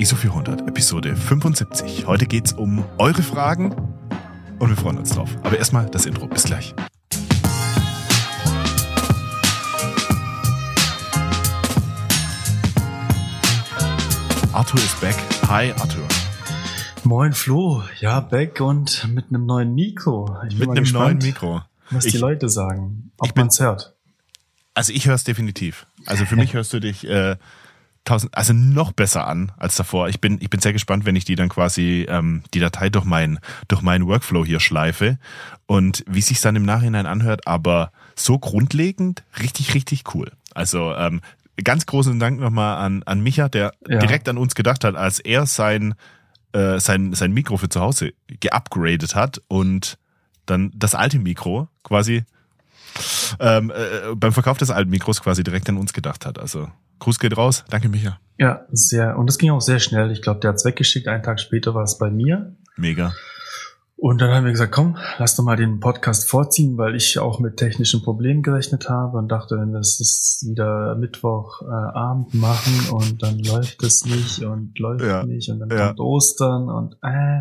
ISO 400, Episode 75. Heute geht's um eure Fragen und wir freuen uns drauf. Aber erstmal das Intro. Bis gleich. Arthur ist back. Hi, Arthur. Moin Flo, ja, back und mit einem neuen Mikro. Ich mit einem gespannt, neuen Mikro. Was ich, die Leute sagen, ob man es hört. Also ich höre es definitiv. Also für mich hörst du dich äh, tausend, also noch besser an als davor. Ich bin, ich bin sehr gespannt, wenn ich die dann quasi ähm, die Datei durch meinen durch meinen Workflow hier schleife und wie sich dann im Nachhinein anhört. Aber so grundlegend richtig richtig cool. Also ähm, ganz großen Dank nochmal an an Micha, der ja. direkt an uns gedacht hat, als er sein äh, sein sein Mikro für zu Hause geupgradet hat und dann das alte Mikro quasi ähm, äh, beim Verkauf des alten Mikros quasi direkt an uns gedacht hat. Also Gruß geht raus. Danke, Micha. Ja, sehr. Und das ging auch sehr schnell. Ich glaube, der hat es weggeschickt. Einen Tag später war es bei mir. Mega. Und dann haben wir gesagt, komm, lass doch mal den Podcast vorziehen, weil ich auch mit technischen Problemen gerechnet habe und dachte, wenn wir es wieder Mittwochabend äh, machen und dann läuft es nicht und läuft ja. nicht und dann ja. kommt Ostern und äh.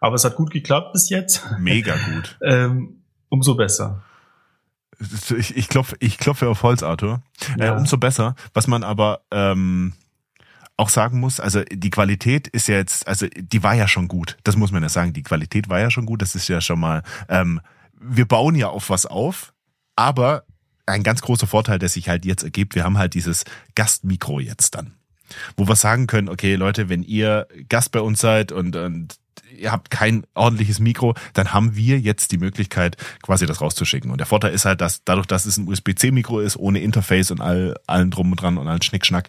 Aber es hat gut geklappt bis jetzt. Mega gut. ähm, umso besser. Ich, ich, klopfe, ich klopfe auf Holz, Arthur. Äh, ja. Äh, umso besser. Was man aber ähm, auch sagen muss, also die Qualität ist ja jetzt, also die war ja schon gut. Das muss man ja sagen. Die Qualität war ja schon gut. Das ist ja schon mal. Ähm, wir bauen ja auf was auf, aber ein ganz großer Vorteil, der sich halt jetzt ergibt, wir haben halt dieses Gastmikro jetzt dann. Wo wir sagen können, okay, Leute, wenn ihr Gast bei uns seid und, und ihr habt kein ordentliches Mikro, dann haben wir jetzt die Möglichkeit, quasi das rauszuschicken. Und der Vorteil ist halt, dass dadurch, dass es ein USB-C-Mikro ist, ohne Interface und all, allen drum und dran und allen Schnickschnack,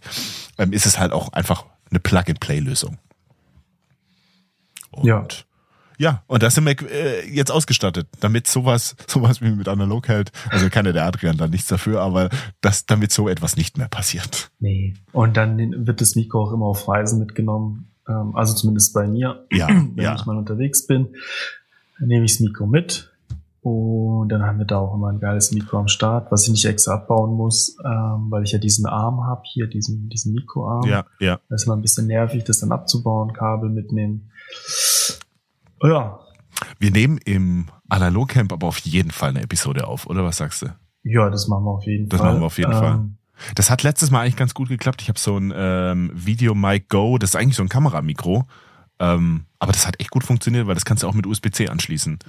ähm, ist es halt auch einfach eine Plug-and-Play-Lösung. ja. Ja, und da sind wir äh, jetzt ausgestattet, damit sowas, sowas wie mit analog hält. Also kann ja der Adrian da nichts dafür, aber das, damit so etwas nicht mehr passiert. Nee. Und dann wird das Mikro auch immer auf Reisen mitgenommen. Ähm, also zumindest bei mir, ja, wenn ja. ich mal unterwegs bin, nehme ich das Mikro mit. Und dann haben wir da auch immer ein geiles Mikro am Start, was ich nicht extra abbauen muss, ähm, weil ich ja diesen Arm habe, hier diesen, diesen Mikroarm. Ja, ja. Das ist immer ein bisschen nervig, das dann abzubauen, Kabel mitnehmen. Oh ja. Wir nehmen im Analogcamp aber auf jeden Fall eine Episode auf, oder was sagst du? Ja, das machen wir auf jeden das Fall. Das machen wir auf jeden ähm, Fall. Das hat letztes Mal eigentlich ganz gut geklappt. Ich habe so ein ähm, Video Mic Go, das ist eigentlich so ein Kameramikro. Ähm, aber das hat echt gut funktioniert, weil das kannst du auch mit USB-C anschließen.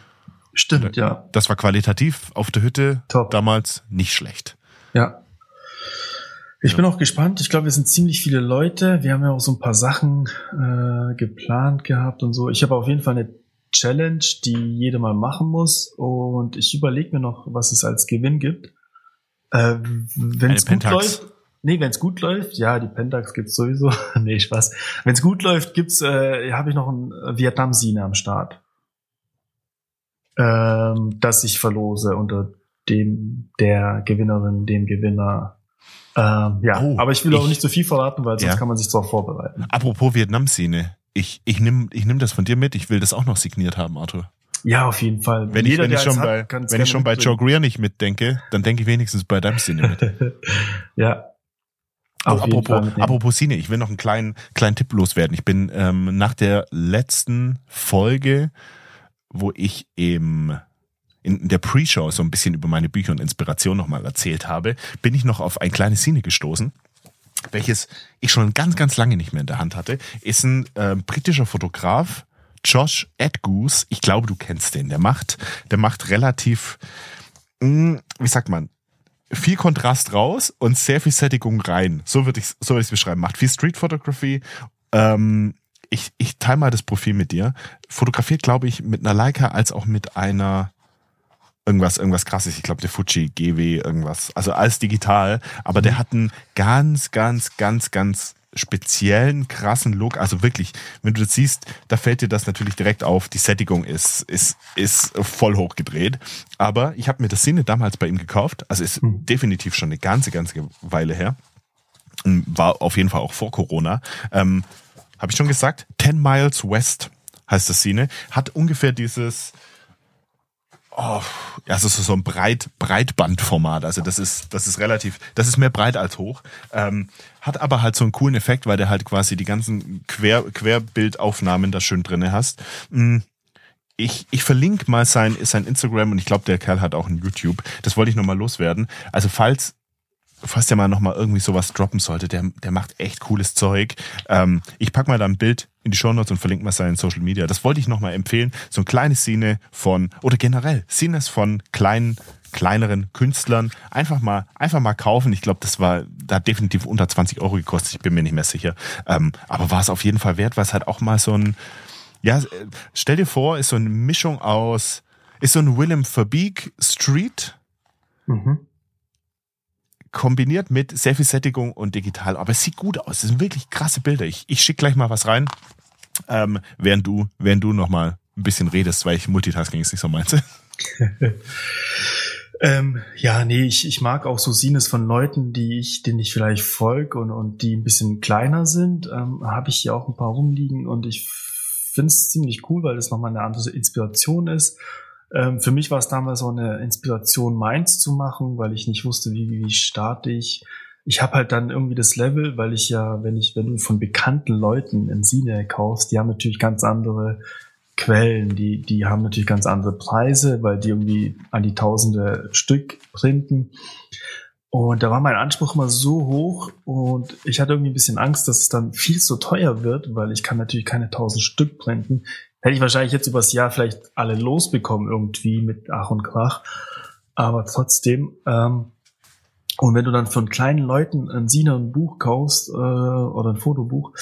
Stimmt, ja. Das war qualitativ auf der Hütte Top. damals nicht schlecht. Ja. Ich ja. bin auch gespannt. Ich glaube, wir sind ziemlich viele Leute. Wir haben ja auch so ein paar Sachen äh, geplant gehabt und so. Ich habe auf jeden Fall eine Challenge, die jeder mal machen muss. Und ich überlege mir noch, was es als Gewinn gibt. Äh, wenn es gut läuft, nee, wenn es gut läuft, ja, die Pentax gibt's sowieso. nee, Spaß. Wenn es gut läuft, gibt's, äh, habe ich noch ein Vietnam Sine am Start, ähm, das ich verlose unter dem der Gewinnerin, dem Gewinner. Ähm, ja, oh, aber ich will ich, auch nicht zu so viel verraten, weil sonst ja. kann man sich zwar vorbereiten. Apropos Vietnam Szene, ich ich nimm ich nimm das von dir mit. Ich will das auch noch signiert haben, Arthur. Ja, auf jeden Fall. Wenn Jeder, ich, wenn ich schon bei, hat, wenn ich schon bei Joe Greer nicht mitdenke, dann denke ich wenigstens bei deinem Sinne mit. ja. Auf apropos, apropos Sine, ich will noch einen kleinen, kleinen Tipp loswerden. Ich bin ähm, nach der letzten Folge, wo ich im in der Pre-Show so ein bisschen über meine Bücher und Inspiration nochmal erzählt habe, bin ich noch auf ein kleines Sine gestoßen, welches ich schon ganz, ganz lange nicht mehr in der Hand hatte. Ist ein äh, britischer Fotograf, Josh Edgoose, ich glaube, du kennst den, der macht, der macht relativ, hm, wie sagt man, viel Kontrast raus und sehr viel Sättigung rein. So würde ich so würde ich es beschreiben. Macht viel Street Photography. Ähm, ich, ich teile mal das Profil mit dir. Fotografiert, glaube ich, mit einer Leica als auch mit einer irgendwas, irgendwas krasses. Ich glaube, der Fuji GW, irgendwas. Also alles digital. Aber der mhm. hat einen ganz, ganz, ganz, ganz speziellen, krassen Look. Also wirklich, wenn du das siehst, da fällt dir das natürlich direkt auf. Die Sättigung ist, ist, ist voll hochgedreht. Aber ich habe mir das Sinne damals bei ihm gekauft. Also ist mhm. definitiv schon eine ganze, ganze Weile her. War auf jeden Fall auch vor Corona. Ähm, habe ich schon gesagt, 10 Miles West heißt das Szene. Hat ungefähr dieses Oh, also so ein Breit, Breitbandformat. Also das ist, das ist relativ, das ist mehr breit als hoch. Ähm, hat aber halt so einen coolen Effekt, weil der halt quasi die ganzen Quer, Querbildaufnahmen da schön drinne hast. Mm, ich, ich verlinke mal sein, sein Instagram und ich glaube, der Kerl hat auch ein YouTube. Das wollte ich nochmal loswerden. Also falls falls der mal nochmal irgendwie sowas droppen sollte, der, der macht echt cooles Zeug. Ähm, ich pack mal da ein Bild in die Show Notes und verlinke mal seinen Social Media. Das wollte ich nochmal empfehlen. So ein kleines Szene von, oder generell, Szene von kleinen, kleineren Künstlern. Einfach mal, einfach mal kaufen. Ich glaube, das war, da hat definitiv unter 20 Euro gekostet. Ich bin mir nicht mehr sicher. Ähm, aber war es auf jeden Fall wert, weil es halt auch mal so ein, ja, stell dir vor, ist so eine Mischung aus, ist so ein Willem Verbeek Street. Mhm kombiniert mit sehr viel Sättigung und digital. Aber es sieht gut aus. Es sind wirklich krasse Bilder. Ich, ich schicke gleich mal was rein, ähm, während du, während du noch mal ein bisschen redest, weil ich Multitasking ist nicht so meins. ähm, ja, nee, ich, ich mag auch so Sines von Leuten, die ich, denen ich vielleicht folge und, und die ein bisschen kleiner sind. Ähm, Habe ich hier auch ein paar rumliegen und ich finde es ziemlich cool, weil es nochmal eine andere Inspiration ist. Ähm, für mich war es damals so eine Inspiration, meins zu machen, weil ich nicht wusste, wie, wie starte ich. Ich habe halt dann irgendwie das Level, weil ich ja, wenn ich, wenn du von bekannten Leuten in Sine kaufst, die haben natürlich ganz andere Quellen, die, die haben natürlich ganz andere Preise, weil die irgendwie an die tausende Stück printen. Und da war mein Anspruch immer so hoch und ich hatte irgendwie ein bisschen Angst, dass es dann viel zu teuer wird, weil ich kann natürlich keine tausend Stück printen hätte ich wahrscheinlich jetzt übers Jahr vielleicht alle losbekommen irgendwie mit Ach und Krach. Aber trotzdem, ähm, und wenn du dann von kleinen Leuten ein Sina ein Buch kaufst äh, oder ein Fotobuch,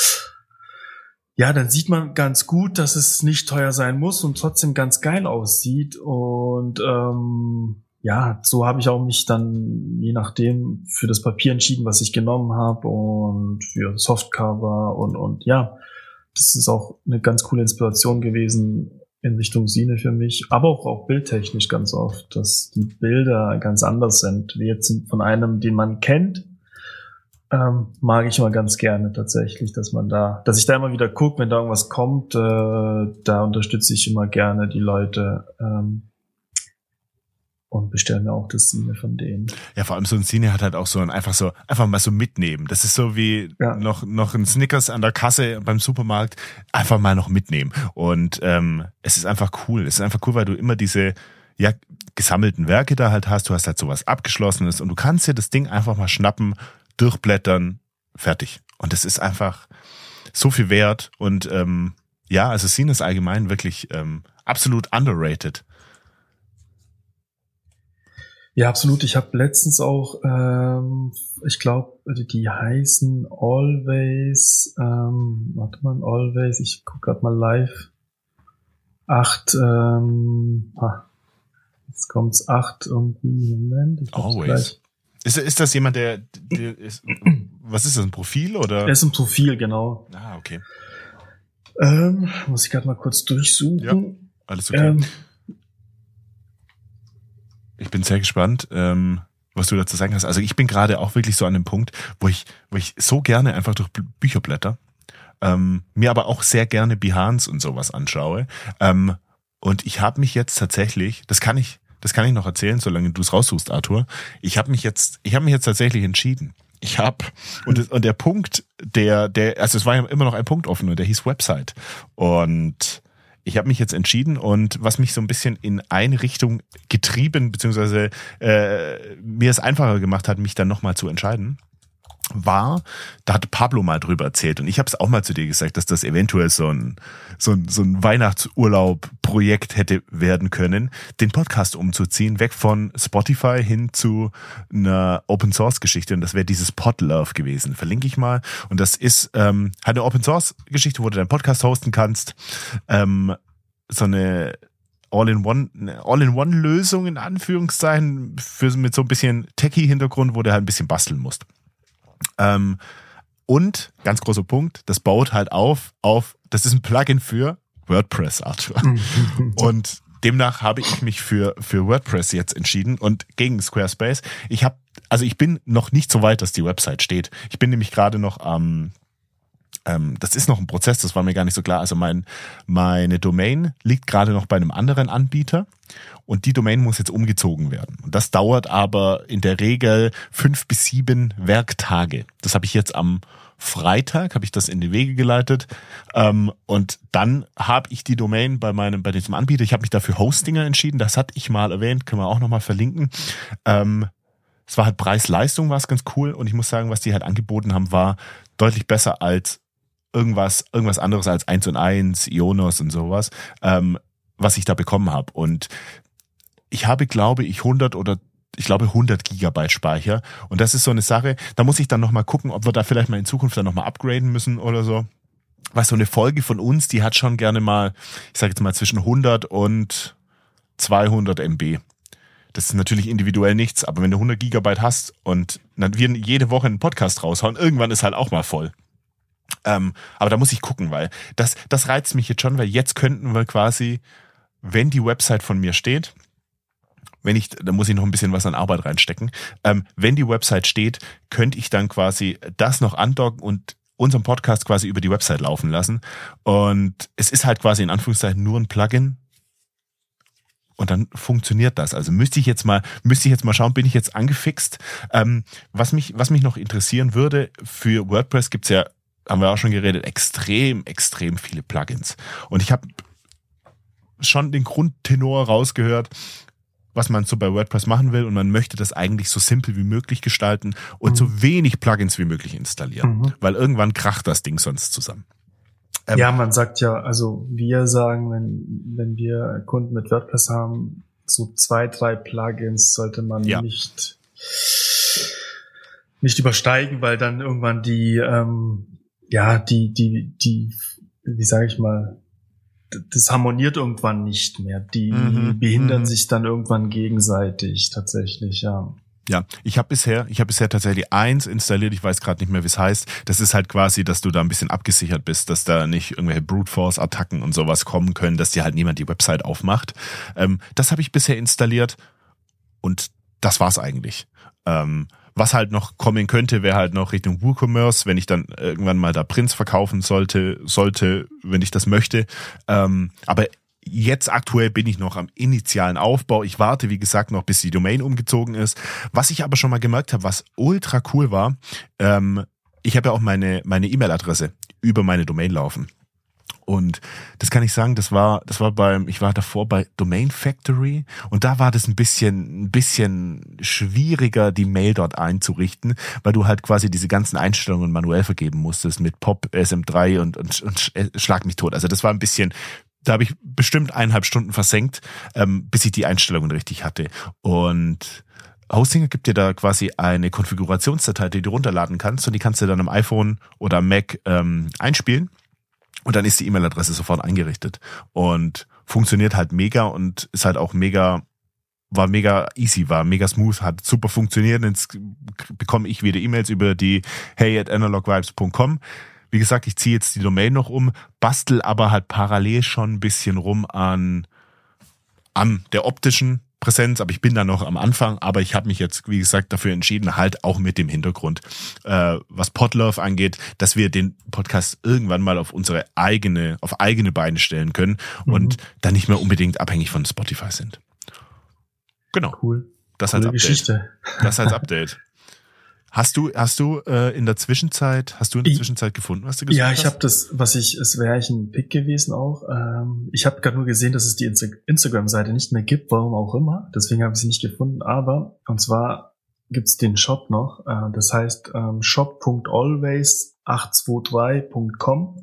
ja, dann sieht man ganz gut, dass es nicht teuer sein muss und trotzdem ganz geil aussieht. Und ähm, ja, so habe ich auch mich dann je nachdem für das Papier entschieden, was ich genommen habe und für Softcover und und ja, das ist auch eine ganz coole Inspiration gewesen in Richtung Sine für mich, aber auch, auch bildtechnisch ganz oft, dass die Bilder ganz anders sind, wie jetzt von einem, den man kennt, ähm, mag ich immer ganz gerne tatsächlich, dass man da, dass ich da immer wieder gucke, wenn da irgendwas kommt, äh, da unterstütze ich immer gerne die Leute, ähm, und bestellen mir auch das Cine von denen. Ja, vor allem so ein Cine hat halt auch so ein einfach so einfach mal so mitnehmen. Das ist so wie ja. noch noch ein Snickers an der Kasse beim Supermarkt einfach mal noch mitnehmen. Und ähm, es ist einfach cool. Es ist einfach cool, weil du immer diese ja gesammelten Werke da halt hast. Du hast halt sowas abgeschlossenes und du kannst dir das Ding einfach mal schnappen, durchblättern, fertig. Und es ist einfach so viel wert und ähm, ja, also Cine ist allgemein wirklich ähm, absolut underrated. Ja, absolut. Ich habe letztens auch, ähm, ich glaube, die heißen Always, ähm, warte mal, Always, ich guck gerade mal live. Acht, ähm, ah, jetzt kommt's acht irgendwie, Moment. Always. Ist, ist das jemand, der, der ist, was ist das, ein Profil oder? Er ist ein Profil, genau. Ah, okay. Ähm, muss ich gerade mal kurz durchsuchen. Ja, alles okay. Ähm, ich bin sehr gespannt, ähm, was du dazu sagen hast. Also ich bin gerade auch wirklich so an dem Punkt, wo ich, wo ich so gerne einfach durch Bücher blätter, ähm, mir aber auch sehr gerne Behance und sowas anschaue. Ähm, und ich habe mich jetzt tatsächlich, das kann ich, das kann ich noch erzählen, solange du es raussuchst, Arthur. Ich habe mich jetzt, ich habe mich jetzt tatsächlich entschieden. Ich habe und und der Punkt, der der also es war ja immer noch ein Punkt offen und der hieß Website und ich habe mich jetzt entschieden und was mich so ein bisschen in eine Richtung getrieben, beziehungsweise äh, mir es einfacher gemacht hat, mich dann nochmal zu entscheiden, war, da hat Pablo mal drüber erzählt und ich habe es auch mal zu dir gesagt, dass das eventuell so ein, so ein, so ein Weihnachtsurlaub-Projekt hätte werden können, den Podcast umzuziehen, weg von Spotify hin zu einer Open-Source-Geschichte und das wäre dieses Podlove gewesen. Verlinke ich mal und das ist ähm, halt eine Open-Source-Geschichte, wo du deinen Podcast hosten kannst, ähm, so eine All-in-One, All-in-One-Lösung in Anführungszeichen für, mit so ein bisschen Techie-Hintergrund, wo du halt ein bisschen basteln musst. Ähm, und ganz großer Punkt, das baut halt auf auf, das ist ein Plugin für WordPress, Arthur. und demnach habe ich mich für für WordPress jetzt entschieden und gegen Squarespace. Ich habe also ich bin noch nicht so weit, dass die Website steht. Ich bin nämlich gerade noch am ähm, das ist noch ein Prozess, das war mir gar nicht so klar. Also mein, meine Domain liegt gerade noch bei einem anderen Anbieter und die Domain muss jetzt umgezogen werden. Und das dauert aber in der Regel fünf bis sieben Werktage. Das habe ich jetzt am Freitag habe ich das in die Wege geleitet ähm, und dann habe ich die Domain bei meinem bei diesem Anbieter. Ich habe mich dafür Hostinger entschieden. Das hatte ich mal erwähnt, können wir auch noch mal verlinken. Ähm, es war halt Preis-Leistung, war es ganz cool und ich muss sagen, was die halt angeboten haben, war deutlich besser als irgendwas irgendwas anderes als eins und eins, Ionos und sowas, ähm, was ich da bekommen habe und ich habe, glaube ich, 100 oder ich glaube 100 Gigabyte Speicher. Und das ist so eine Sache, da muss ich dann nochmal gucken, ob wir da vielleicht mal in Zukunft dann nochmal upgraden müssen oder so. Weil so eine Folge von uns, die hat schon gerne mal, ich sage jetzt mal zwischen 100 und 200 MB. Das ist natürlich individuell nichts, aber wenn du 100 Gigabyte hast und wir jede Woche einen Podcast raushauen, irgendwann ist halt auch mal voll. Ähm, aber da muss ich gucken, weil das, das reizt mich jetzt schon, weil jetzt könnten wir quasi, wenn die Website von mir steht, wenn ich, da muss ich noch ein bisschen was an Arbeit reinstecken. Ähm, wenn die Website steht, könnte ich dann quasi das noch andocken und unseren Podcast quasi über die Website laufen lassen. Und es ist halt quasi in Anführungszeichen nur ein Plugin. Und dann funktioniert das. Also müsste ich jetzt mal, müsste ich jetzt mal schauen, bin ich jetzt angefixt. Ähm, was mich, was mich noch interessieren würde, für WordPress gibt's ja, haben wir auch schon geredet, extrem, extrem viele Plugins. Und ich habe schon den Grundtenor rausgehört, was man so bei WordPress machen will und man möchte das eigentlich so simpel wie möglich gestalten und mhm. so wenig Plugins wie möglich installieren, mhm. weil irgendwann kracht das Ding sonst zusammen. Ähm, ja, man sagt ja, also wir sagen, wenn, wenn wir Kunden mit WordPress haben, so zwei, drei Plugins sollte man ja. nicht, nicht übersteigen, weil dann irgendwann die, ähm, ja, die, die, die, wie sage ich mal, das harmoniert irgendwann nicht mehr. Die mhm, behindern mhm. sich dann irgendwann gegenseitig tatsächlich, ja. Ja, ich habe bisher, ich habe bisher tatsächlich eins installiert. Ich weiß gerade nicht mehr, wie es heißt. Das ist halt quasi, dass du da ein bisschen abgesichert bist, dass da nicht irgendwelche Brute Force Attacken und sowas kommen können, dass dir halt niemand die Website aufmacht. Ähm, das habe ich bisher installiert und das war's eigentlich. Ähm, was halt noch kommen könnte, wäre halt noch Richtung WooCommerce, wenn ich dann irgendwann mal da Prints verkaufen sollte, sollte, wenn ich das möchte. Ähm, aber jetzt aktuell bin ich noch am initialen Aufbau. Ich warte, wie gesagt, noch bis die Domain umgezogen ist. Was ich aber schon mal gemerkt habe, was ultra cool war, ähm, ich habe ja auch meine meine E-Mail-Adresse über meine Domain laufen. Und das kann ich sagen, das war, das war beim, ich war davor bei Domain Factory und da war das ein bisschen, ein bisschen schwieriger, die Mail dort einzurichten, weil du halt quasi diese ganzen Einstellungen manuell vergeben musstest mit Pop, SM3 und, und, und Schlag mich tot. Also das war ein bisschen, da habe ich bestimmt eineinhalb Stunden versenkt, ähm, bis ich die Einstellungen richtig hatte. Und Hostinger gibt dir da quasi eine Konfigurationsdatei, die du runterladen kannst und die kannst du dann am iPhone oder Mac ähm, einspielen und dann ist die E-Mail-Adresse sofort eingerichtet und funktioniert halt mega und ist halt auch mega war mega easy, war mega smooth, hat super funktioniert. Jetzt bekomme ich wieder E-Mails über die hey at analogvibes.com. Wie gesagt, ich ziehe jetzt die Domain noch um, bastel aber halt parallel schon ein bisschen rum an, an der optischen Präsenz, aber ich bin da noch am Anfang, aber ich habe mich jetzt, wie gesagt, dafür entschieden, halt auch mit dem Hintergrund, äh, was Podlove angeht, dass wir den Podcast irgendwann mal auf unsere eigene, auf eigene Beine stellen können mhm. und dann nicht mehr unbedingt abhängig von Spotify sind. Genau. Cool. Das Coole als Update. Geschichte. Das als Update. Hast du, hast du äh, in der Zwischenzeit, hast du in der Zwischenzeit gefunden, was du gesagt hast? Ja, ich habe das, was ich, es wäre ich ein Pick gewesen auch. Ähm, ich habe gerade nur gesehen, dass es die Insta Instagram-Seite nicht mehr gibt, warum auch immer. Deswegen habe ich sie nicht gefunden. Aber und zwar gibt's den Shop noch. Äh, das heißt ähm, shop.always823.com.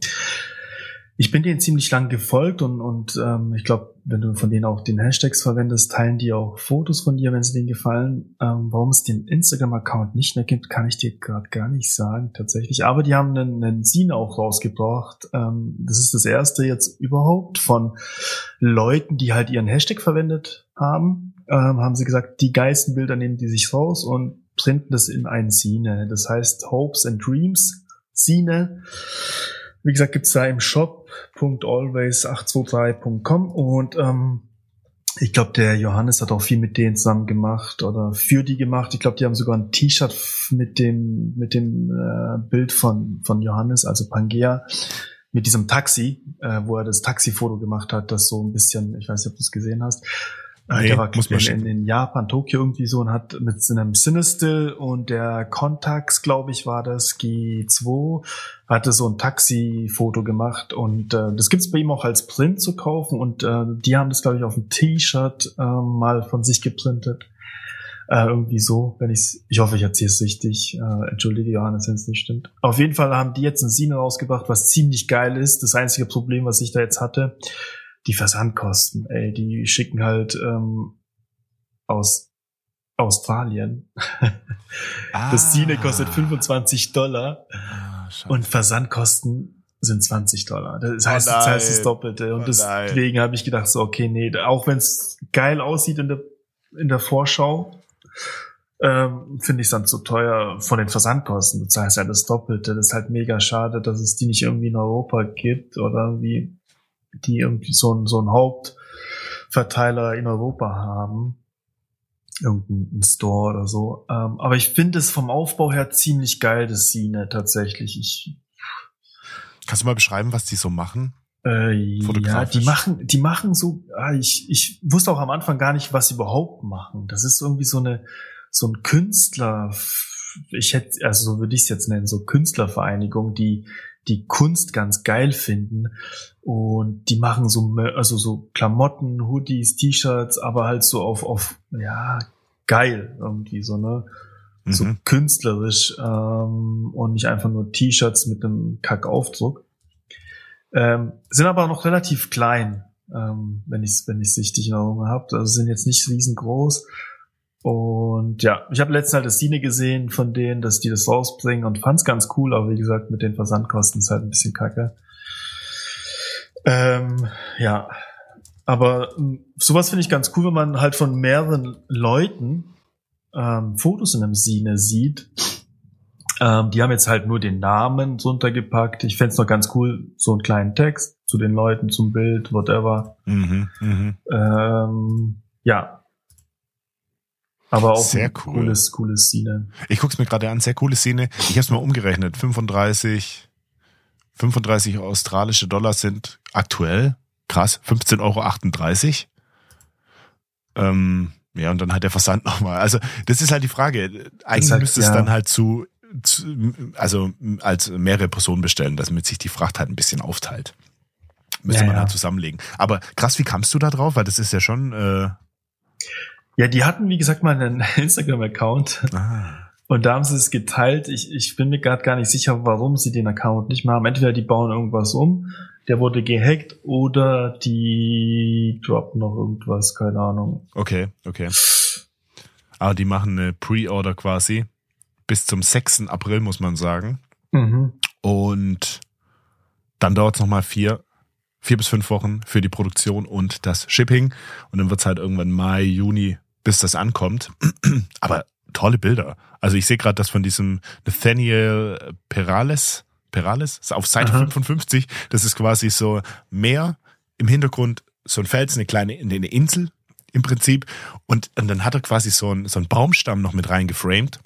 Ich bin denen ziemlich lang gefolgt und, und ähm, ich glaube, wenn du von denen auch den Hashtags verwendest, teilen die auch Fotos von dir, wenn sie denen gefallen. Ähm, warum es den Instagram-Account nicht mehr gibt, kann ich dir gerade gar nicht sagen, tatsächlich. Aber die haben einen, einen Scene auch rausgebracht. Ähm, das ist das erste jetzt überhaupt von Leuten, die halt ihren Hashtag verwendet haben. Ähm, haben sie gesagt, die geilsten Bilder nehmen die sich raus und printen das in ein Scene. Das heißt Hopes and Dreams Scene. Wie gesagt, gibt's da im Shop.always823.com und ähm, ich glaube, der Johannes hat auch viel mit denen zusammen gemacht oder für die gemacht. Ich glaube, die haben sogar ein T-Shirt mit dem mit dem äh, Bild von von Johannes, also Pangea, mit diesem Taxi, äh, wo er das Taxifoto gemacht hat, das so ein bisschen, ich weiß nicht, ob du es gesehen hast. Nee, der war muss in, in, in, Japan, Tokio irgendwie so und hat mit einem Cinestill und der Contax, glaube ich, war das G2, hatte so ein Taxi-Foto gemacht und äh, das gibt's bei ihm auch als Print zu kaufen und äh, die haben das, glaube ich, auf ein T-Shirt äh, mal von sich geprintet. Äh, irgendwie so, wenn ich ich hoffe, ich erzähle es richtig. Äh, entschuldige Johannes, wenn es nicht stimmt. Auf jeden Fall haben die jetzt ein Sine rausgebracht, was ziemlich geil ist. Das einzige Problem, was ich da jetzt hatte, die Versandkosten, ey, die schicken halt ähm, aus Australien. ah. Das Sine kostet 25 Dollar ah, und Versandkosten sind 20 Dollar. Das heißt, oh das heißt das Doppelte. Und oh deswegen habe ich gedacht, so, okay, nee, auch wenn es geil aussieht in der, in der Vorschau, ähm, finde ich es dann zu teuer von den Versandkosten. Du zahlst ja das Doppelte. Das ist halt mega schade, dass es die nicht irgendwie in Europa gibt oder irgendwie die irgendwie so, ein so ein Hauptverteiler in Europa haben. Irgendein Store oder so. Ähm, aber ich finde es vom Aufbau her ziemlich geil, das Sine tatsächlich. Ich, Kannst du mal beschreiben, was die so machen? Äh, ja, die machen, die machen so, ah, ich, ich wusste auch am Anfang gar nicht, was sie überhaupt machen. Das ist irgendwie so eine, so ein Künstler, ich hätte, also so würde ich es jetzt nennen, so Künstlervereinigung, die die Kunst ganz geil finden und die machen so also so Klamotten, Hoodies, T-Shirts, aber halt so auf auf ja geil irgendwie so ne mhm. so künstlerisch ähm, und nicht einfach nur T-Shirts mit einem Kackaufdruck. Ähm, sind aber noch relativ klein, ähm, wenn ich wenn ich richtig in Erinnerung habe. Also sind jetzt nicht riesengroß und ja, ich habe letztens halt das Cine gesehen von denen, dass die das rausbringen und fand's ganz cool, aber wie gesagt, mit den Versandkosten ist halt ein bisschen kacke. Ähm, ja, aber hm, sowas finde ich ganz cool, wenn man halt von mehreren Leuten ähm, Fotos in einem Cine sieht. Ähm, die haben jetzt halt nur den Namen drunter gepackt. Ich fände noch ganz cool, so einen kleinen Text zu den Leuten, zum Bild, whatever. Mhm, mh. ähm, ja, aber auch sehr cool. cooles, cooles Szene. Ich guck's mir gerade an, sehr coole Szene. Ich habe es mal umgerechnet. 35, 35 australische Dollar sind aktuell, krass, 15,38 Euro. Ähm, ja, und dann halt der Versand nochmal. Also, das ist halt die Frage. Eigentlich halt, müsste es ja. dann halt zu, zu, also als mehrere Personen bestellen, damit sich die Fracht halt ein bisschen aufteilt. Müsste ja, man ja. halt zusammenlegen. Aber krass, wie kamst du da drauf? Weil das ist ja schon. Äh, ja, die hatten, wie gesagt, mal einen Instagram-Account. Ah. Und da haben sie es geteilt. Ich, ich bin mir gerade gar nicht sicher, warum sie den Account nicht mehr haben. Entweder die bauen irgendwas um, der wurde gehackt, oder die droppen noch irgendwas, keine Ahnung. Okay, okay. Aber die machen eine Pre-Order quasi. Bis zum 6. April, muss man sagen. Mhm. Und dann dauert es nochmal vier vier bis fünf Wochen für die Produktion und das Shipping. Und dann wird es halt irgendwann Mai, Juni bis das ankommt. Aber tolle Bilder. Also ich sehe gerade das von diesem Nathaniel Perales. Perales ist auf Seite Aha. 55. Das ist quasi so Meer im Hintergrund, so ein Fels, eine kleine eine Insel im Prinzip. Und, und dann hat er quasi so einen, so einen Baumstamm noch mit reingeframed.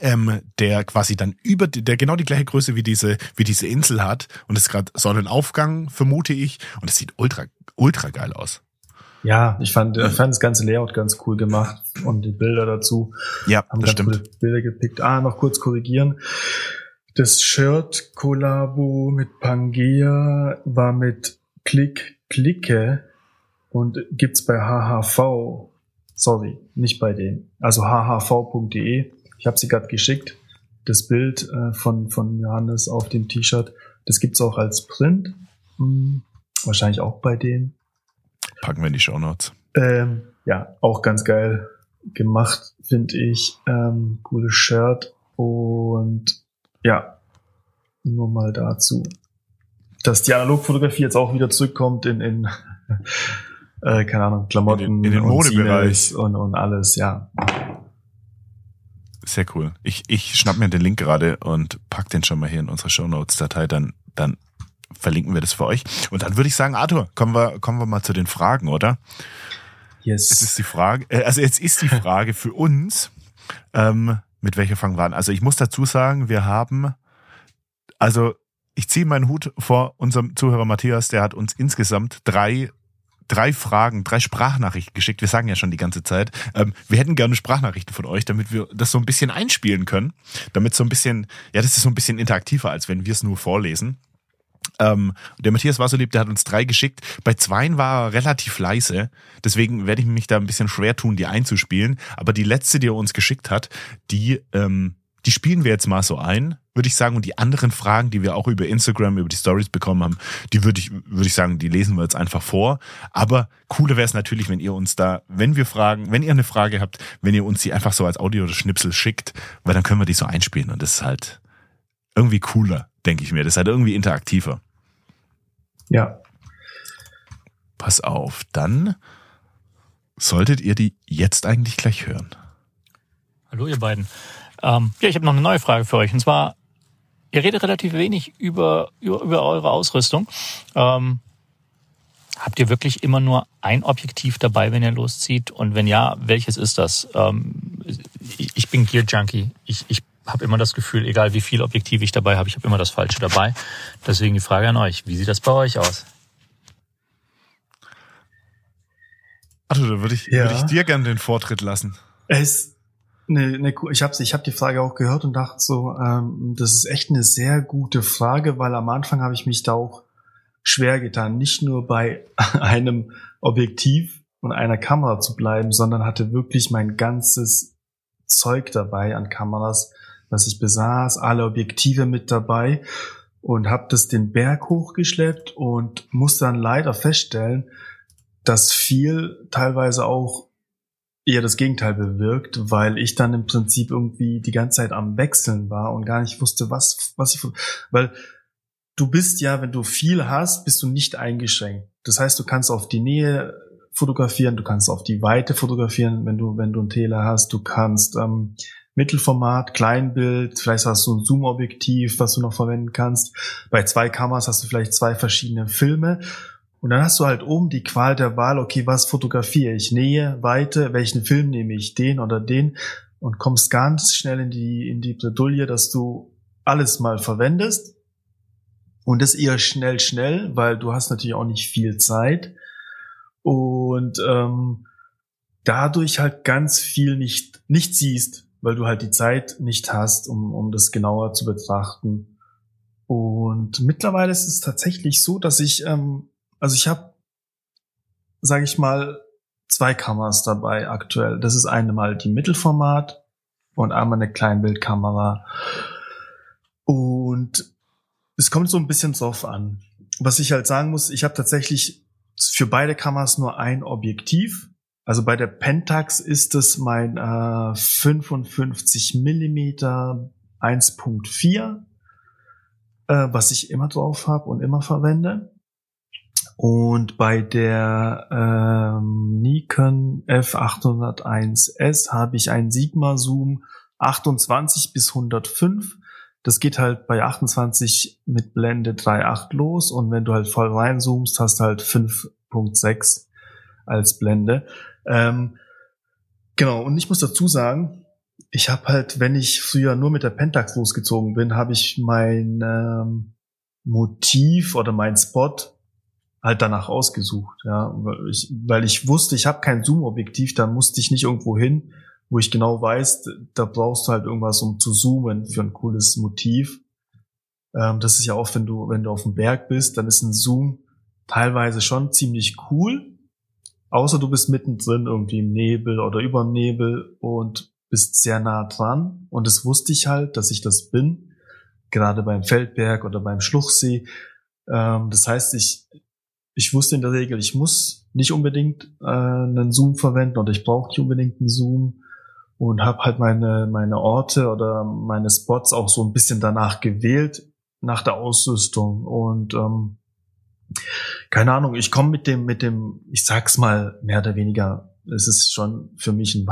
Ähm, der quasi dann über der genau die gleiche Größe wie diese wie diese Insel hat und es ist gerade Sonnenaufgang vermute ich und es sieht ultra ultra geil aus. Ja, ich fand, ich fand das ganze Layout ganz cool gemacht und die Bilder dazu. Ja, haben das stimmt. Bilder gepickt. Ah, noch kurz korrigieren. Das Shirt-Kollabo mit Pangea war mit Klick Klicke und gibt's bei HHV. Sorry, nicht bei denen. Also hhv.de. Ich habe sie gerade geschickt. Das Bild äh, von, von Johannes auf dem T-Shirt. Das gibt's auch als Print. Hm, wahrscheinlich auch bei denen. Packen wir in die Show Notes. Ähm, ja, auch ganz geil gemacht, finde ich. Ähm, cooles Shirt. Und ja, nur mal dazu, dass die Analogfotografie jetzt auch wieder zurückkommt in, in äh, keine Ahnung, Klamotten in den, in den Modebereich und, und alles, ja. Sehr cool. Ich, ich schnapp mir den Link gerade und pack den schon mal hier in unsere Show Notes Datei, dann, dann verlinken wir das für euch. Und dann würde ich sagen, Arthur, kommen wir, kommen wir mal zu den Fragen, oder? Yes. Jetzt ist die Frage, äh, also jetzt ist die Frage für uns, ähm, mit welcher fangen wir an? Also ich muss dazu sagen, wir haben, also ich ziehe meinen Hut vor unserem Zuhörer Matthias, der hat uns insgesamt drei drei Fragen, drei Sprachnachrichten geschickt. Wir sagen ja schon die ganze Zeit, ähm, wir hätten gerne Sprachnachrichten von euch, damit wir das so ein bisschen einspielen können, damit so ein bisschen, ja, das ist so ein bisschen interaktiver, als wenn wir es nur vorlesen. Ähm, der Matthias war so lieb, der hat uns drei geschickt. Bei zweien war er relativ leise, deswegen werde ich mich da ein bisschen schwer tun, die einzuspielen. Aber die letzte, die er uns geschickt hat, die, ähm, die spielen wir jetzt mal so ein, würde ich sagen. Und die anderen Fragen, die wir auch über Instagram, über die Stories bekommen haben, die würde ich, würde ich sagen, die lesen wir jetzt einfach vor. Aber cooler wäre es natürlich, wenn ihr uns da, wenn wir fragen, wenn ihr eine Frage habt, wenn ihr uns die einfach so als Audio oder Schnipsel schickt, weil dann können wir die so einspielen und das ist halt irgendwie cooler denke ich mir. Das ist halt irgendwie interaktiver. Ja. Pass auf, dann solltet ihr die jetzt eigentlich gleich hören. Hallo ihr beiden. Ähm, ja, ich habe noch eine neue Frage für euch. Und zwar, ihr redet relativ wenig über, über, über eure Ausrüstung. Ähm, habt ihr wirklich immer nur ein Objektiv dabei, wenn ihr loszieht? Und wenn ja, welches ist das? Ähm, ich, ich bin Gear Junkie. Ich, ich habe immer das Gefühl, egal wie viel Objektiv ich dabei habe, ich habe immer das Falsche dabei. Deswegen die Frage an euch, wie sieht das bei euch aus? Also, da würde ich, ja. würde ich dir gerne den Vortritt lassen. Es, ne, ne, ich habe ich hab die Frage auch gehört und dachte so, ähm, das ist echt eine sehr gute Frage, weil am Anfang habe ich mich da auch schwer getan, nicht nur bei einem Objektiv und einer Kamera zu bleiben, sondern hatte wirklich mein ganzes Zeug dabei an Kameras, was ich besaß, alle Objektive mit dabei und habe das den Berg hochgeschleppt und musste dann leider feststellen, dass viel teilweise auch eher das Gegenteil bewirkt, weil ich dann im Prinzip irgendwie die ganze Zeit am Wechseln war und gar nicht wusste, was, was ich, weil du bist ja, wenn du viel hast, bist du nicht eingeschränkt. Das heißt, du kannst auf die Nähe fotografieren, du kannst auf die Weite fotografieren, wenn du, wenn du einen Tele hast, du kannst ähm, Mittelformat, Kleinbild, vielleicht hast du ein Zoom-Objektiv, was du noch verwenden kannst. Bei zwei Kameras hast du vielleicht zwei verschiedene Filme. Und dann hast du halt oben die Qual der Wahl, okay, was fotografiere ich? Nähe, Weite, welchen Film nehme ich? Den oder den? Und kommst ganz schnell in die, in die Bredouille, dass du alles mal verwendest. Und das eher schnell, schnell, weil du hast natürlich auch nicht viel Zeit. Und ähm, dadurch halt ganz viel nicht, nicht siehst weil du halt die Zeit nicht hast, um, um das genauer zu betrachten. Und mittlerweile ist es tatsächlich so, dass ich, ähm, also ich habe, sage ich mal, zwei Kameras dabei aktuell. Das ist einmal die Mittelformat und einmal eine Kleinbildkamera. Und es kommt so ein bisschen drauf an. Was ich halt sagen muss, ich habe tatsächlich für beide Kameras nur ein Objektiv. Also bei der Pentax ist es mein äh, 55 Millimeter 1.4, äh, was ich immer drauf habe und immer verwende. Und bei der ähm, Nikon F801S habe ich einen Sigma Zoom 28 bis 105. Das geht halt bei 28 mit Blende 3.8 los und wenn du halt voll reinzoomst, hast du halt 5.6 als Blende. Ähm, genau, und ich muss dazu sagen, ich habe halt, wenn ich früher nur mit der Pentax losgezogen bin, habe ich mein ähm, Motiv oder mein Spot halt danach ausgesucht, ja, weil ich, weil ich wusste, ich habe kein Zoom-Objektiv, da musste ich nicht irgendwo hin, wo ich genau weiß, da brauchst du halt irgendwas, um zu zoomen für ein cooles Motiv. Ähm, das ist ja oft, wenn du, wenn du auf dem Berg bist, dann ist ein Zoom teilweise schon ziemlich cool, Außer du bist mittendrin irgendwie im Nebel oder über dem Nebel und bist sehr nah dran. Und das wusste ich halt, dass ich das bin. Gerade beim Feldberg oder beim Schluchsee. Ähm, das heißt, ich, ich wusste in der Regel, ich muss nicht unbedingt äh, einen Zoom verwenden oder ich brauche nicht unbedingt einen Zoom und habe halt meine, meine Orte oder meine Spots auch so ein bisschen danach gewählt, nach der Ausrüstung. Und ähm, keine Ahnung, ich komme mit dem, mit dem, ich sag's mal mehr oder weniger, es ist schon für mich ein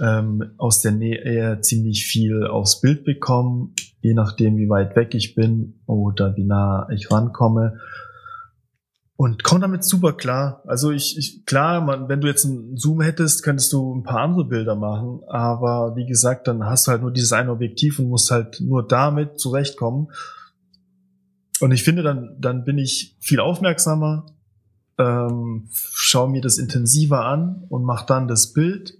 ähm, aus der Nähe ziemlich viel aufs Bild bekommen, je nachdem, wie weit weg ich bin oder wie nah ich rankomme. Und komme damit super klar. Also ich, ich klar, man, wenn du jetzt einen Zoom hättest, könntest du ein paar andere Bilder machen, aber wie gesagt, dann hast du halt nur dieses eine Objektiv und musst halt nur damit zurechtkommen. Und ich finde, dann, dann bin ich viel aufmerksamer, ähm, schaue mir das intensiver an und mache dann das Bild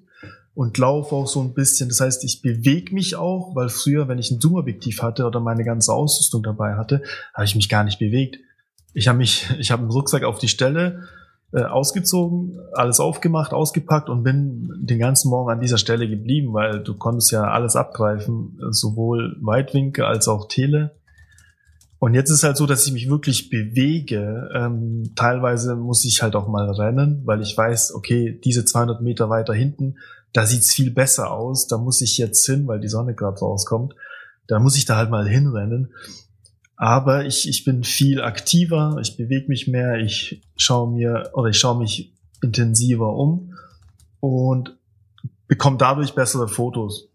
und laufe auch so ein bisschen. Das heißt, ich bewege mich auch, weil früher, wenn ich ein Zoom-Objektiv hatte oder meine ganze Ausrüstung dabei hatte, habe ich mich gar nicht bewegt. Ich habe mich, ich habe einen Rucksack auf die Stelle äh, ausgezogen, alles aufgemacht, ausgepackt und bin den ganzen Morgen an dieser Stelle geblieben, weil du konntest ja alles abgreifen, sowohl Weitwinkel als auch Tele. Und jetzt ist halt so, dass ich mich wirklich bewege. Ähm, teilweise muss ich halt auch mal rennen, weil ich weiß, okay, diese 200 Meter weiter hinten da sieht's viel besser aus, da muss ich jetzt hin, weil die Sonne gerade rauskommt. Da muss ich da halt mal hinrennen. Aber ich, ich bin viel aktiver, ich bewege mich mehr, ich schaue mir oder ich schaue mich intensiver um und bekomme dadurch bessere Fotos.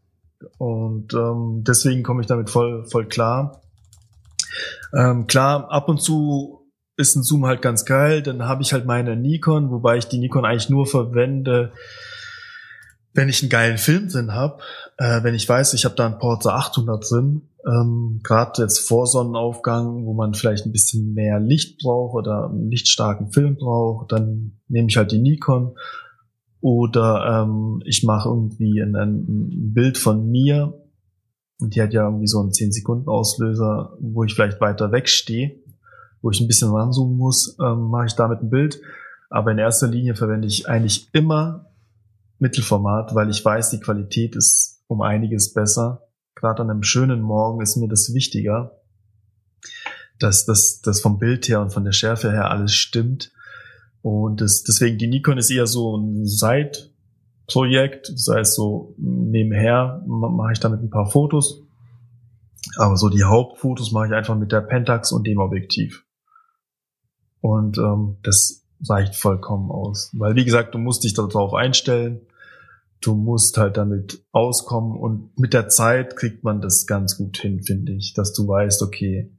Und ähm, deswegen komme ich damit voll, voll klar. Ähm, klar, ab und zu ist ein Zoom halt ganz geil, dann habe ich halt meine Nikon, wobei ich die Nikon eigentlich nur verwende, wenn ich einen geilen Film drin habe, äh, wenn ich weiß, ich habe da einen Porter 800 drin, ähm, gerade jetzt vor Sonnenaufgang, wo man vielleicht ein bisschen mehr Licht braucht oder einen lichtstarken Film braucht, dann nehme ich halt die Nikon oder ähm, ich mache irgendwie ein, ein Bild von mir und die hat ja irgendwie so einen 10 Sekunden Auslöser, wo ich vielleicht weiter wegstehe, wo ich ein bisschen ranzoomen muss, ähm, mache ich damit ein Bild. Aber in erster Linie verwende ich eigentlich immer Mittelformat, weil ich weiß, die Qualität ist um einiges besser. Gerade an einem schönen Morgen ist mir das wichtiger, dass das, das vom Bild her und von der Schärfe her alles stimmt. Und das, deswegen die Nikon ist eher so ein Side-Projekt, das heißt so nebenher mache ich damit ein paar Fotos. Aber so die Hauptfotos mache ich einfach mit der Pentax und dem Objektiv. Und ähm, das reicht vollkommen aus. Weil, wie gesagt, du musst dich darauf einstellen. Du musst halt damit auskommen und mit der Zeit kriegt man das ganz gut hin, finde ich, dass du weißt, okay,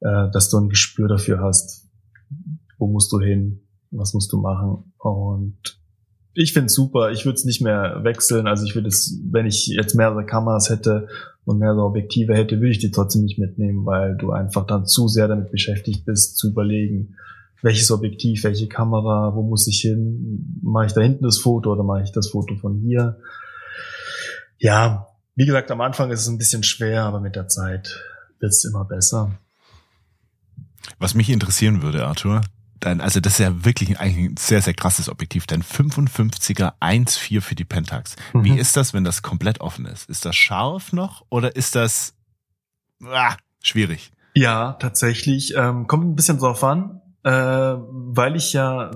äh, dass du ein Gespür dafür hast, wo musst du hin, was musst du machen und ich finde es super. Ich würde es nicht mehr wechseln. Also ich würde es, wenn ich jetzt mehrere Kameras hätte und mehrere Objektive hätte, würde ich die trotzdem nicht mitnehmen, weil du einfach dann zu sehr damit beschäftigt bist, zu überlegen, welches Objektiv, welche Kamera, wo muss ich hin? Mache ich da hinten das Foto oder mache ich das Foto von hier? Ja, wie gesagt, am Anfang ist es ein bisschen schwer, aber mit der Zeit wird es immer besser. Was mich interessieren würde, Arthur, dein, also das ist ja wirklich eigentlich ein sehr, sehr krasses Objektiv, dein 55er 1.4 für die Pentax. Mhm. Wie ist das, wenn das komplett offen ist? Ist das scharf noch oder ist das ah, schwierig? Ja, tatsächlich. Ähm, kommt ein bisschen drauf an äh, weil ich ja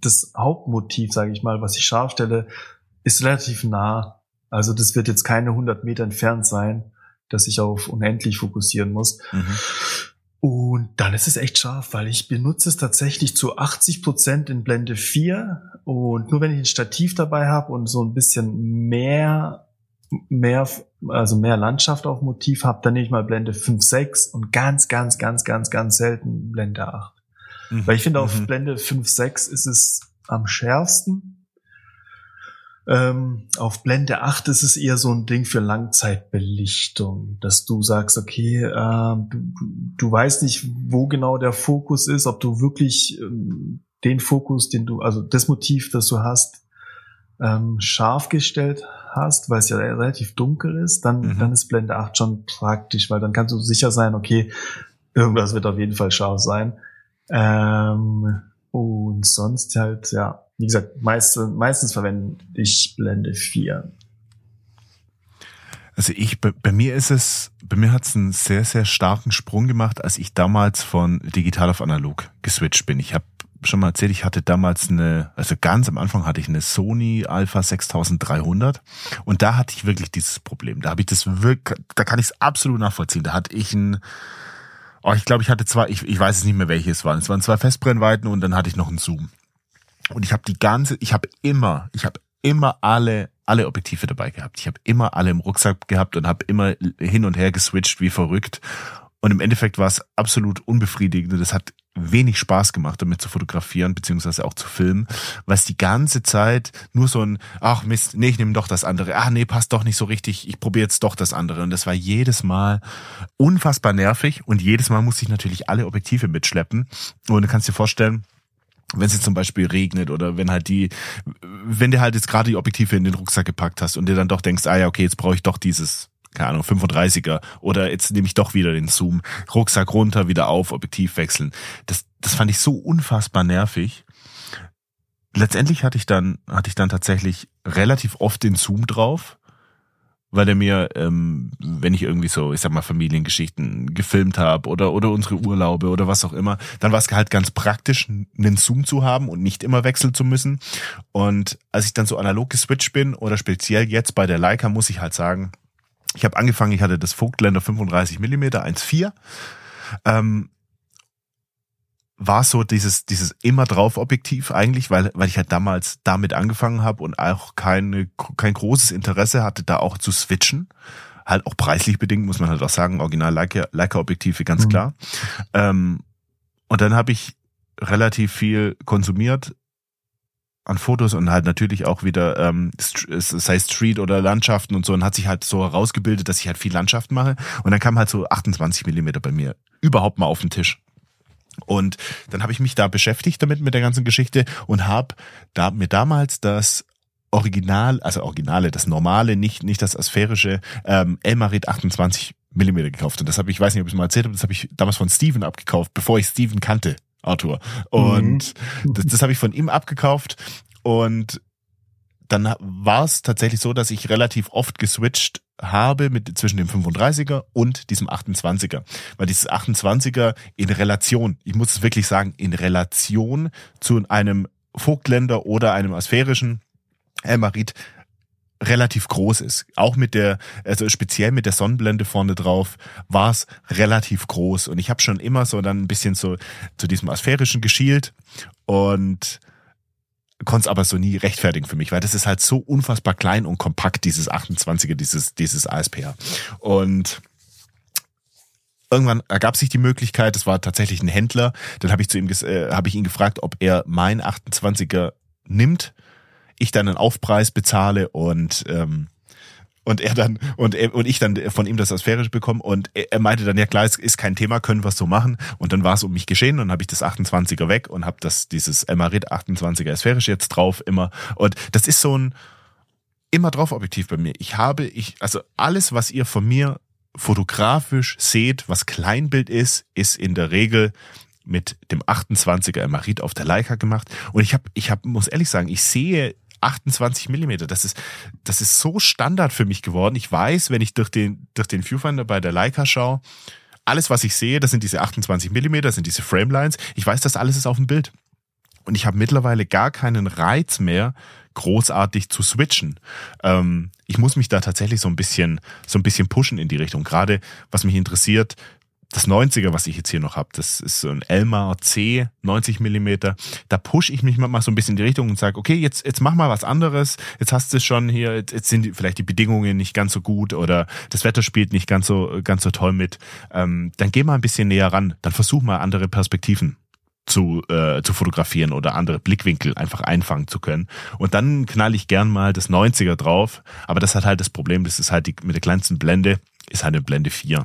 das Hauptmotiv, sage ich mal, was ich scharf stelle, ist relativ nah. Also das wird jetzt keine 100 Meter entfernt sein, dass ich auf unendlich fokussieren muss. Mhm. Und dann ist es echt scharf, weil ich benutze es tatsächlich zu 80 Prozent in Blende 4 und nur wenn ich ein Stativ dabei habe und so ein bisschen mehr, mehr, also mehr Landschaft auf Motiv habe, dann nehme ich mal Blende 5, 6 und ganz, ganz, ganz, ganz, ganz selten Blende 8. Mhm. Weil ich finde, auf mhm. Blende 5, 6 ist es am schärfsten. Ähm, auf Blende 8 ist es eher so ein Ding für Langzeitbelichtung, dass du sagst, okay, äh, du, du weißt nicht, wo genau der Fokus ist, ob du wirklich ähm, den Fokus, den du, also das Motiv, das du hast, ähm, scharf gestellt hast, weil es ja relativ dunkel ist, dann, mhm. dann ist Blende 8 schon praktisch, weil dann kannst du sicher sein, okay, irgendwas wird auf jeden Fall scharf sein. Ähm, und sonst halt, ja, wie gesagt, meist, meistens verwende ich Blende 4. Also ich, bei, bei mir ist es, bei mir hat es einen sehr, sehr starken Sprung gemacht, als ich damals von digital auf analog geswitcht bin. Ich habe schon mal erzählt, ich hatte damals eine, also ganz am Anfang hatte ich eine Sony Alpha 6300 und da hatte ich wirklich dieses Problem. Da habe ich das wirklich, da kann ich es absolut nachvollziehen. Da hatte ich ein Oh, ich glaube, ich hatte zwei, ich, ich weiß es nicht mehr, welche es waren. Es waren zwei Festbrennweiten und dann hatte ich noch einen Zoom. Und ich habe die ganze, ich habe immer, ich habe immer alle alle Objektive dabei gehabt. Ich habe immer alle im Rucksack gehabt und habe immer hin und her geswitcht wie verrückt. Und im Endeffekt war es absolut unbefriedigend es hat wenig Spaß gemacht, damit zu fotografieren, beziehungsweise auch zu filmen, es die ganze Zeit nur so ein, ach Mist, nee, ich nehme doch das andere, ah nee, passt doch nicht so richtig, ich probiere jetzt doch das andere. Und das war jedes Mal unfassbar nervig und jedes Mal musste ich natürlich alle Objektive mitschleppen. Und du kannst dir vorstellen, wenn es jetzt zum Beispiel regnet oder wenn halt die, wenn du halt jetzt gerade die Objektive in den Rucksack gepackt hast und dir dann doch denkst, ah ja, okay, jetzt brauche ich doch dieses keine Ahnung, 35er oder jetzt nehme ich doch wieder den Zoom, Rucksack runter, wieder auf, Objektiv wechseln. Das, das fand ich so unfassbar nervig. Letztendlich hatte ich dann, hatte ich dann tatsächlich relativ oft den Zoom drauf, weil der mir, ähm, wenn ich irgendwie so, ich sag mal, Familiengeschichten gefilmt habe oder, oder unsere Urlaube oder was auch immer, dann war es halt ganz praktisch, einen Zoom zu haben und nicht immer wechseln zu müssen. Und als ich dann so analog geswitcht bin oder speziell jetzt bei der Leica, muss ich halt sagen, ich habe angefangen, ich hatte das Vogtländer 35 mm 1.4. Ähm, war so dieses dieses immer drauf Objektiv eigentlich, weil weil ich halt damals damit angefangen habe und auch keine kein großes Interesse hatte da auch zu switchen, halt auch preislich bedingt muss man halt auch sagen, Original Leica, Leica Objektive ganz mhm. klar. Ähm, und dann habe ich relativ viel konsumiert, an Fotos und halt natürlich auch wieder, ähm, sei Street oder Landschaften und so und hat sich halt so herausgebildet, dass ich halt viel Landschaft mache und dann kam halt so 28 Millimeter bei mir überhaupt mal auf den Tisch. Und dann habe ich mich da beschäftigt damit mit der ganzen Geschichte und habe da mir damals das Original, also Originale, das normale, nicht nicht das asphärische ähm, Elmarit 28 Millimeter gekauft und das habe ich, weiß nicht, ob ich es mal erzählt habe, das habe ich damals von Steven abgekauft, bevor ich Steven kannte. Arthur. Und mhm. das, das habe ich von ihm abgekauft und dann war es tatsächlich so, dass ich relativ oft geswitcht habe mit zwischen dem 35er und diesem 28er, weil dieses 28er in Relation, ich muss es wirklich sagen, in Relation zu einem Vogtländer oder einem asphärischen Elmarit relativ groß ist. Auch mit der, also speziell mit der Sonnenblende vorne drauf, war es relativ groß. Und ich habe schon immer so dann ein bisschen so zu diesem asphärischen geschielt und konnte es aber so nie rechtfertigen für mich, weil das ist halt so unfassbar klein und kompakt, dieses 28er, dieses, dieses ASPR. Und irgendwann ergab sich die Möglichkeit, es war tatsächlich ein Händler, dann habe ich zu ihm äh, habe ich ihn gefragt, ob er mein 28er nimmt ich dann einen Aufpreis bezahle und ähm, und er dann und er, und ich dann von ihm das Asphärisch bekomme. Und er, er meinte dann ja klar es ist kein Thema können wir so machen. Und dann war es um mich geschehen und habe ich das 28er weg und habe das dieses Emarit 28er Asphärisch jetzt drauf immer. Und das ist so ein immer drauf Objektiv bei mir. Ich habe ich also alles was ihr von mir fotografisch seht was Kleinbild ist ist in der Regel mit dem 28er Emarit auf der Leica gemacht. Und ich habe ich habe muss ehrlich sagen ich sehe 28 Millimeter. Das ist, das ist so Standard für mich geworden. Ich weiß, wenn ich durch den, durch den Viewfinder bei der Leica schaue, alles, was ich sehe, das sind diese 28 Millimeter, das sind diese Framelines. Ich weiß, das alles ist auf dem Bild. Und ich habe mittlerweile gar keinen Reiz mehr, großartig zu switchen. Ähm, ich muss mich da tatsächlich so ein bisschen, so ein bisschen pushen in die Richtung. Gerade was mich interessiert, das 90er, was ich jetzt hier noch habe, das ist so ein Elmar C, 90 Millimeter. Da pushe ich mich mal so ein bisschen in die Richtung und sage, okay, jetzt, jetzt mach mal was anderes. Jetzt hast du es schon hier, jetzt, jetzt sind vielleicht die Bedingungen nicht ganz so gut oder das Wetter spielt nicht ganz so, ganz so toll mit. Ähm, dann geh mal ein bisschen näher ran. Dann versuch mal andere Perspektiven zu, äh, zu fotografieren oder andere Blickwinkel einfach einfangen zu können. Und dann knall ich gern mal das 90er drauf. Aber das hat halt das Problem, das ist halt die, mit der kleinsten Blende, ist halt eine Blende 4.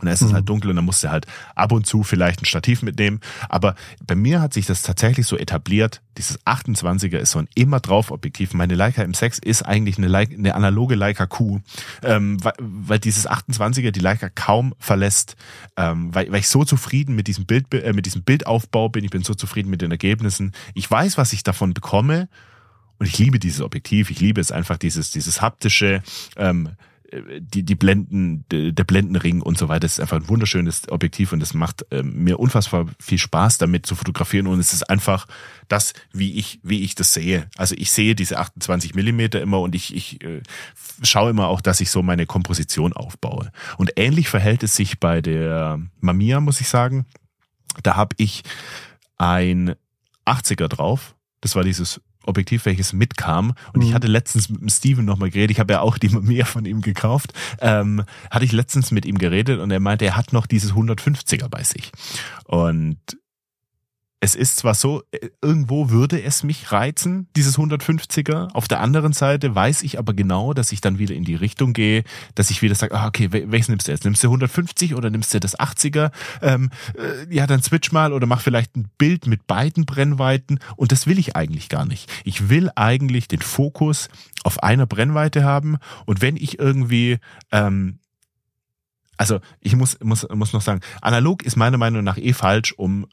Und dann ist es halt mhm. halt dunkel und dann musst du halt ab und zu vielleicht ein Stativ mitnehmen. Aber bei mir hat sich das tatsächlich so etabliert. Dieses 28er ist so ein immer drauf Objektiv. Meine Leica M6 ist eigentlich eine, Leica, eine analoge Leica Q, ähm, weil, weil dieses 28er die Leica kaum verlässt, ähm, weil, weil ich so zufrieden mit diesem Bild, äh, mit diesem Bildaufbau bin. Ich bin so zufrieden mit den Ergebnissen. Ich weiß, was ich davon bekomme. Und ich liebe dieses Objektiv. Ich liebe es einfach, dieses, dieses haptische, ähm, die, die Blenden, der Blendenring und so weiter. Das ist einfach ein wunderschönes Objektiv und es macht äh, mir unfassbar viel Spaß damit zu fotografieren und es ist einfach das, wie ich, wie ich das sehe. Also ich sehe diese 28 Millimeter immer und ich, ich äh, schaue immer auch, dass ich so meine Komposition aufbaue. Und ähnlich verhält es sich bei der Mamiya, muss ich sagen. Da habe ich ein 80er drauf. Das war dieses Objektiv, welches mitkam. Und mhm. ich hatte letztens mit dem Steven nochmal geredet. Ich habe ja auch die mehr von ihm gekauft. Ähm, hatte ich letztens mit ihm geredet und er meinte, er hat noch dieses 150er bei sich. Und es ist zwar so, äh, irgendwo würde es mich reizen, dieses 150er. Auf der anderen Seite weiß ich aber genau, dass ich dann wieder in die Richtung gehe, dass ich wieder sage, ah, okay, welches nimmst du jetzt? Nimmst du 150 oder nimmst du das 80er? Ähm, äh, ja, dann switch mal oder mach vielleicht ein Bild mit beiden Brennweiten. Und das will ich eigentlich gar nicht. Ich will eigentlich den Fokus auf einer Brennweite haben. Und wenn ich irgendwie ähm, also ich muss, muss, muss noch sagen, analog ist meiner Meinung nach eh falsch, um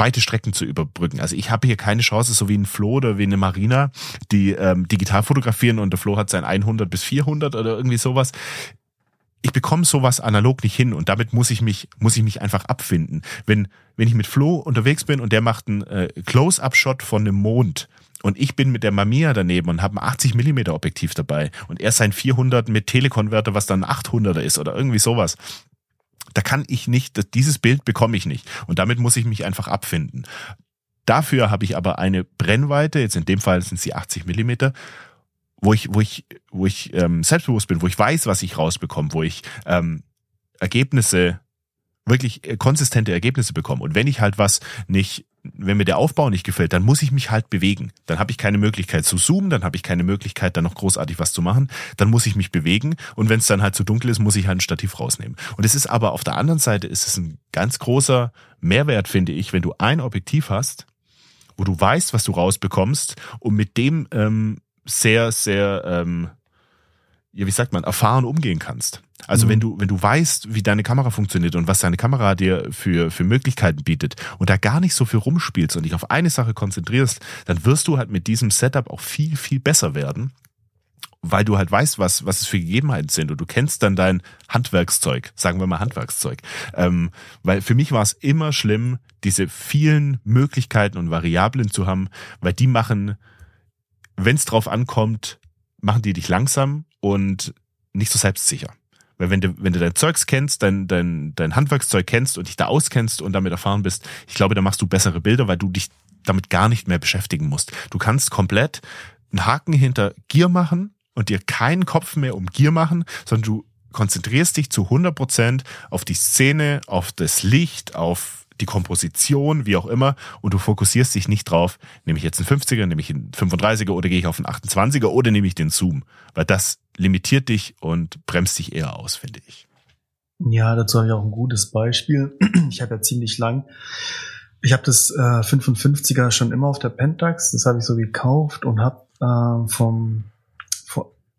weite Strecken zu überbrücken. Also ich habe hier keine Chance, so wie ein Flo oder wie eine Marina, die ähm, digital fotografieren und der Flo hat sein 100 bis 400 oder irgendwie sowas. Ich bekomme sowas analog nicht hin und damit muss ich mich muss ich mich einfach abfinden. Wenn wenn ich mit Flo unterwegs bin und der macht einen äh, Close-up-Shot von einem Mond und ich bin mit der Mamiya daneben und habe ein 80 Millimeter Objektiv dabei und er sein 400 mit Telekonverter, was dann 800er ist oder irgendwie sowas da kann ich nicht, dieses Bild bekomme ich nicht. Und damit muss ich mich einfach abfinden. Dafür habe ich aber eine Brennweite, jetzt in dem Fall sind sie 80 Millimeter, wo ich, wo ich, wo ich ähm, selbstbewusst bin, wo ich weiß, was ich rausbekomme, wo ich ähm, Ergebnisse wirklich äh, konsistente Ergebnisse bekomme. Und wenn ich halt was nicht wenn mir der Aufbau nicht gefällt, dann muss ich mich halt bewegen. Dann habe ich keine Möglichkeit zu zoomen, dann habe ich keine Möglichkeit, da noch großartig was zu machen. Dann muss ich mich bewegen und wenn es dann halt zu dunkel ist, muss ich halt ein Stativ rausnehmen. Und es ist aber auf der anderen Seite ist es ein ganz großer Mehrwert, finde ich, wenn du ein Objektiv hast, wo du weißt, was du rausbekommst und mit dem ähm, sehr, sehr ähm, ja, wie sagt man, erfahren umgehen kannst. Also mhm. wenn du, wenn du weißt, wie deine Kamera funktioniert und was deine Kamera dir für, für Möglichkeiten bietet und da gar nicht so viel rumspielst und dich auf eine Sache konzentrierst, dann wirst du halt mit diesem Setup auch viel, viel besser werden, weil du halt weißt, was, was es für Gegebenheiten sind und du kennst dann dein Handwerkszeug, sagen wir mal Handwerkszeug. Ähm, weil für mich war es immer schlimm, diese vielen Möglichkeiten und Variablen zu haben, weil die machen, wenn es drauf ankommt, machen die dich langsam und nicht so selbstsicher. Weil wenn du, wenn du dein Zeugs kennst, dein, dein, dein Handwerkszeug kennst und dich da auskennst und damit erfahren bist, ich glaube, da machst du bessere Bilder, weil du dich damit gar nicht mehr beschäftigen musst. Du kannst komplett einen Haken hinter Gier machen und dir keinen Kopf mehr um Gier machen, sondern du konzentrierst dich zu 100 Prozent auf die Szene, auf das Licht, auf die Komposition, wie auch immer, und du fokussierst dich nicht drauf, nehme ich jetzt einen 50er, nehme ich einen 35er oder gehe ich auf einen 28er oder nehme ich den Zoom, weil das limitiert dich und bremst dich eher aus, finde ich. Ja, dazu habe ich auch ein gutes Beispiel. Ich habe ja ziemlich lang, ich habe das äh, 55er schon immer auf der Pentax, das habe ich so gekauft und habe äh, vom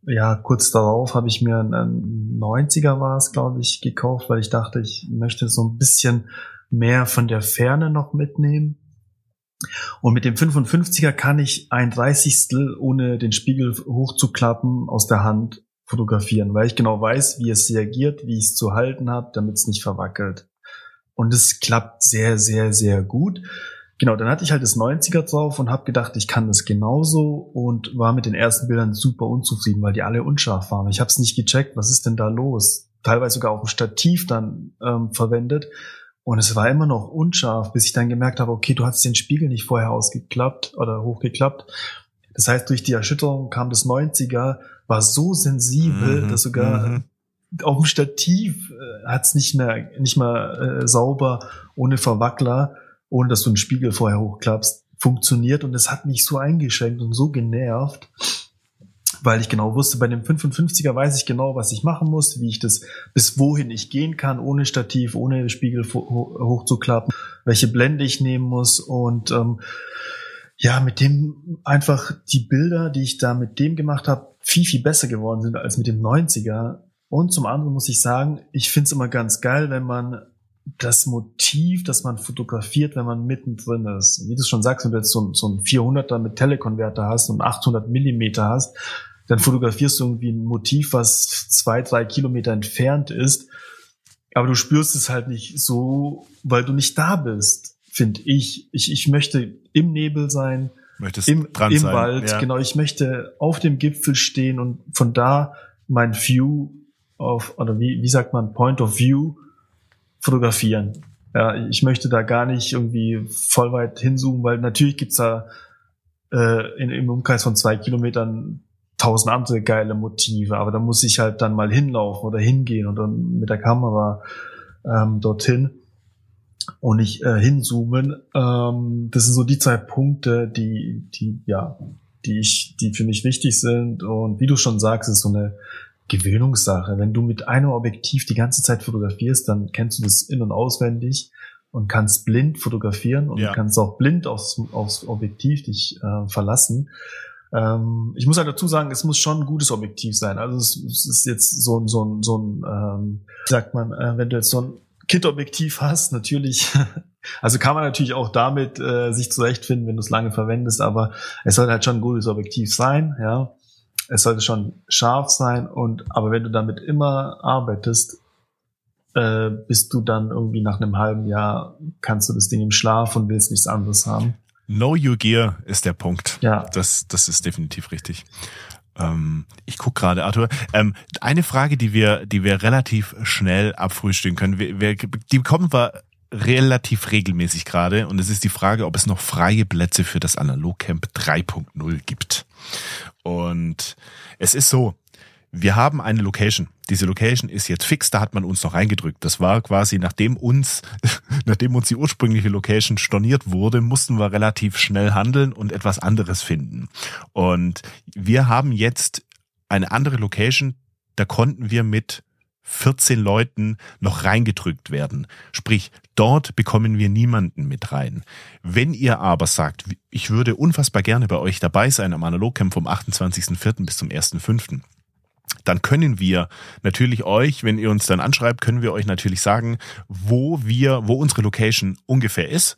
ja, kurz darauf habe ich mir einen 90er war es, glaube ich, gekauft, weil ich dachte, ich möchte so ein bisschen mehr von der Ferne noch mitnehmen. Und mit dem 55er kann ich ein Dreißigstel, ohne den Spiegel hochzuklappen, aus der Hand fotografieren, weil ich genau weiß, wie es reagiert, wie ich es zu halten habe, damit es nicht verwackelt. Und es klappt sehr, sehr, sehr gut. Genau, dann hatte ich halt das 90er drauf und habe gedacht, ich kann das genauso und war mit den ersten Bildern super unzufrieden, weil die alle unscharf waren. Ich habe es nicht gecheckt, was ist denn da los? Teilweise sogar auf dem Stativ dann ähm, verwendet und es war immer noch unscharf, bis ich dann gemerkt habe, okay, du hast den Spiegel nicht vorher ausgeklappt oder hochgeklappt. Das heißt, durch die Erschütterung kam das 90er, war so sensibel, mhm, dass sogar mhm. auf dem Stativ äh, hat es nicht mehr, nicht mal äh, sauber, ohne Verwackler, ohne dass du einen Spiegel vorher hochklappst, funktioniert. Und es hat mich so eingeschränkt und so genervt, weil ich genau wusste, bei dem 55er weiß ich genau, was ich machen muss, wie ich das, bis wohin ich gehen kann, ohne Stativ, ohne Spiegel hochzuklappen, welche Blende ich nehmen muss und ähm, ja, mit dem einfach die Bilder, die ich da mit dem gemacht habe, viel, viel besser geworden sind als mit dem 90er. Und zum anderen muss ich sagen, ich finde es immer ganz geil, wenn man das Motiv, das man fotografiert, wenn man mittendrin ist. Wie du schon sagst, wenn du jetzt so, so ein 400er mit Telekonverter hast und 800 Millimeter hast, dann fotografierst du irgendwie ein Motiv, was zwei, drei Kilometer entfernt ist, aber du spürst es halt nicht so, weil du nicht da bist, finde ich. ich. Ich möchte im Nebel sein, Möchtest im, im sein. Wald, ja. genau. Ich möchte auf dem Gipfel stehen und von da mein View auf, oder wie, wie sagt man, Point of View fotografieren. Ja, ich möchte da gar nicht irgendwie voll weit hinzoomen, weil natürlich gibt's da äh, in, im Umkreis von zwei Kilometern tausend andere geile Motive, aber da muss ich halt dann mal hinlaufen oder hingehen und dann mit der Kamera ähm, dorthin und nicht äh, hinzoomen. Ähm, das sind so die zwei Punkte, die, die, ja, die ich, die für mich wichtig sind. Und wie du schon sagst, ist so eine Gewöhnungssache. Wenn du mit einem Objektiv die ganze Zeit fotografierst, dann kennst du das in- und auswendig und kannst blind fotografieren und ja. kannst auch blind aufs, aufs Objektiv dich äh, verlassen. Ähm, ich muss halt dazu sagen, es muss schon ein gutes Objektiv sein. Also es, es ist jetzt so, so, so ein, ähm, sagt man, äh, wenn du jetzt so ein Kit-Objektiv hast, natürlich, also kann man natürlich auch damit äh, sich zurechtfinden, wenn du es lange verwendest, aber es sollte halt schon ein gutes Objektiv sein, ja. Es sollte schon scharf sein und aber wenn du damit immer arbeitest, äh, bist du dann irgendwie nach einem halben Jahr, kannst du das Ding im Schlaf und willst nichts anderes haben. Know your gear ist der Punkt. Ja. Das, das ist definitiv richtig. Ähm, ich guck gerade, Arthur. Ähm, eine Frage, die wir, die wir relativ schnell abfrühstücken können, wir, wir, die bekommen wir relativ regelmäßig gerade und es ist die Frage, ob es noch freie Plätze für das Analogcamp 3.0 gibt. Und es ist so, wir haben eine Location. Diese Location ist jetzt fix, da hat man uns noch reingedrückt. Das war quasi, nachdem uns, nachdem uns die ursprüngliche Location storniert wurde, mussten wir relativ schnell handeln und etwas anderes finden. Und wir haben jetzt eine andere Location, da konnten wir mit 14 Leuten noch reingedrückt werden. Sprich, dort bekommen wir niemanden mit rein. Wenn ihr aber sagt, ich würde unfassbar gerne bei euch dabei sein am Analogcamp vom 28.04. bis zum 1.05., dann können wir natürlich euch, wenn ihr uns dann anschreibt, können wir euch natürlich sagen, wo wir, wo unsere Location ungefähr ist,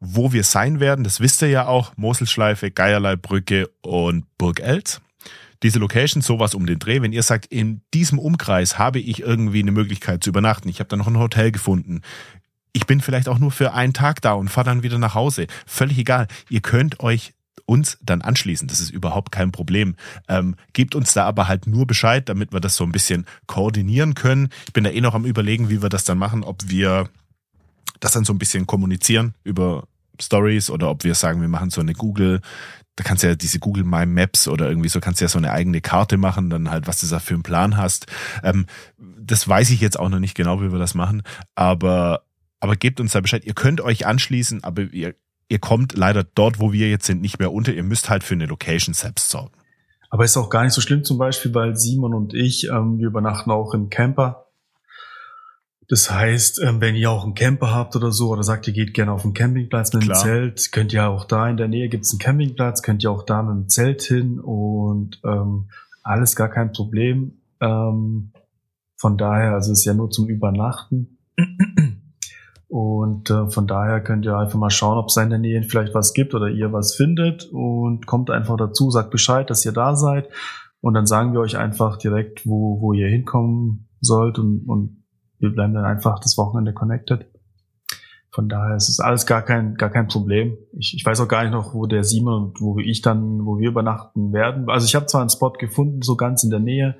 wo wir sein werden. Das wisst ihr ja auch. Moselschleife, Geierleibbrücke und Burg Elz. Diese Location, sowas um den Dreh. Wenn ihr sagt, in diesem Umkreis habe ich irgendwie eine Möglichkeit zu übernachten, ich habe da noch ein Hotel gefunden, ich bin vielleicht auch nur für einen Tag da und fahre dann wieder nach Hause. Völlig egal. Ihr könnt euch uns dann anschließen. Das ist überhaupt kein Problem. Ähm, gebt uns da aber halt nur Bescheid, damit wir das so ein bisschen koordinieren können. Ich bin da eh noch am überlegen, wie wir das dann machen, ob wir das dann so ein bisschen kommunizieren über Stories oder ob wir sagen, wir machen so eine Google, da kannst du ja diese Google My Maps oder irgendwie so kannst du ja so eine eigene Karte machen, dann halt, was du da für einen Plan hast. Ähm, das weiß ich jetzt auch noch nicht genau, wie wir das machen, aber aber gebt uns da Bescheid. Ihr könnt euch anschließen, aber ihr ihr kommt leider dort, wo wir jetzt sind, nicht mehr unter. Ihr müsst halt für eine Location selbst sorgen. Aber ist auch gar nicht so schlimm zum Beispiel, weil Simon und ich, ähm, wir übernachten auch im Camper. Das heißt, ähm, wenn ihr auch einen Camper habt oder so, oder sagt, ihr geht gerne auf einen Campingplatz mit einem Zelt, könnt ihr auch da in der Nähe gibt's einen Campingplatz, könnt ihr auch da mit dem Zelt hin und ähm, alles gar kein Problem. Ähm, von daher, also es ist ja nur zum Übernachten. Und äh, von daher könnt ihr einfach mal schauen, ob es in der Nähe vielleicht was gibt oder ihr was findet und kommt einfach dazu, sagt Bescheid, dass ihr da seid und dann sagen wir euch einfach direkt, wo, wo ihr hinkommen sollt und, und wir bleiben dann einfach das Wochenende connected. Von daher ist es alles gar kein, gar kein Problem. Ich, ich weiß auch gar nicht noch, wo der Simon und wo ich dann, wo wir übernachten werden. Also ich habe zwar einen Spot gefunden, so ganz in der Nähe,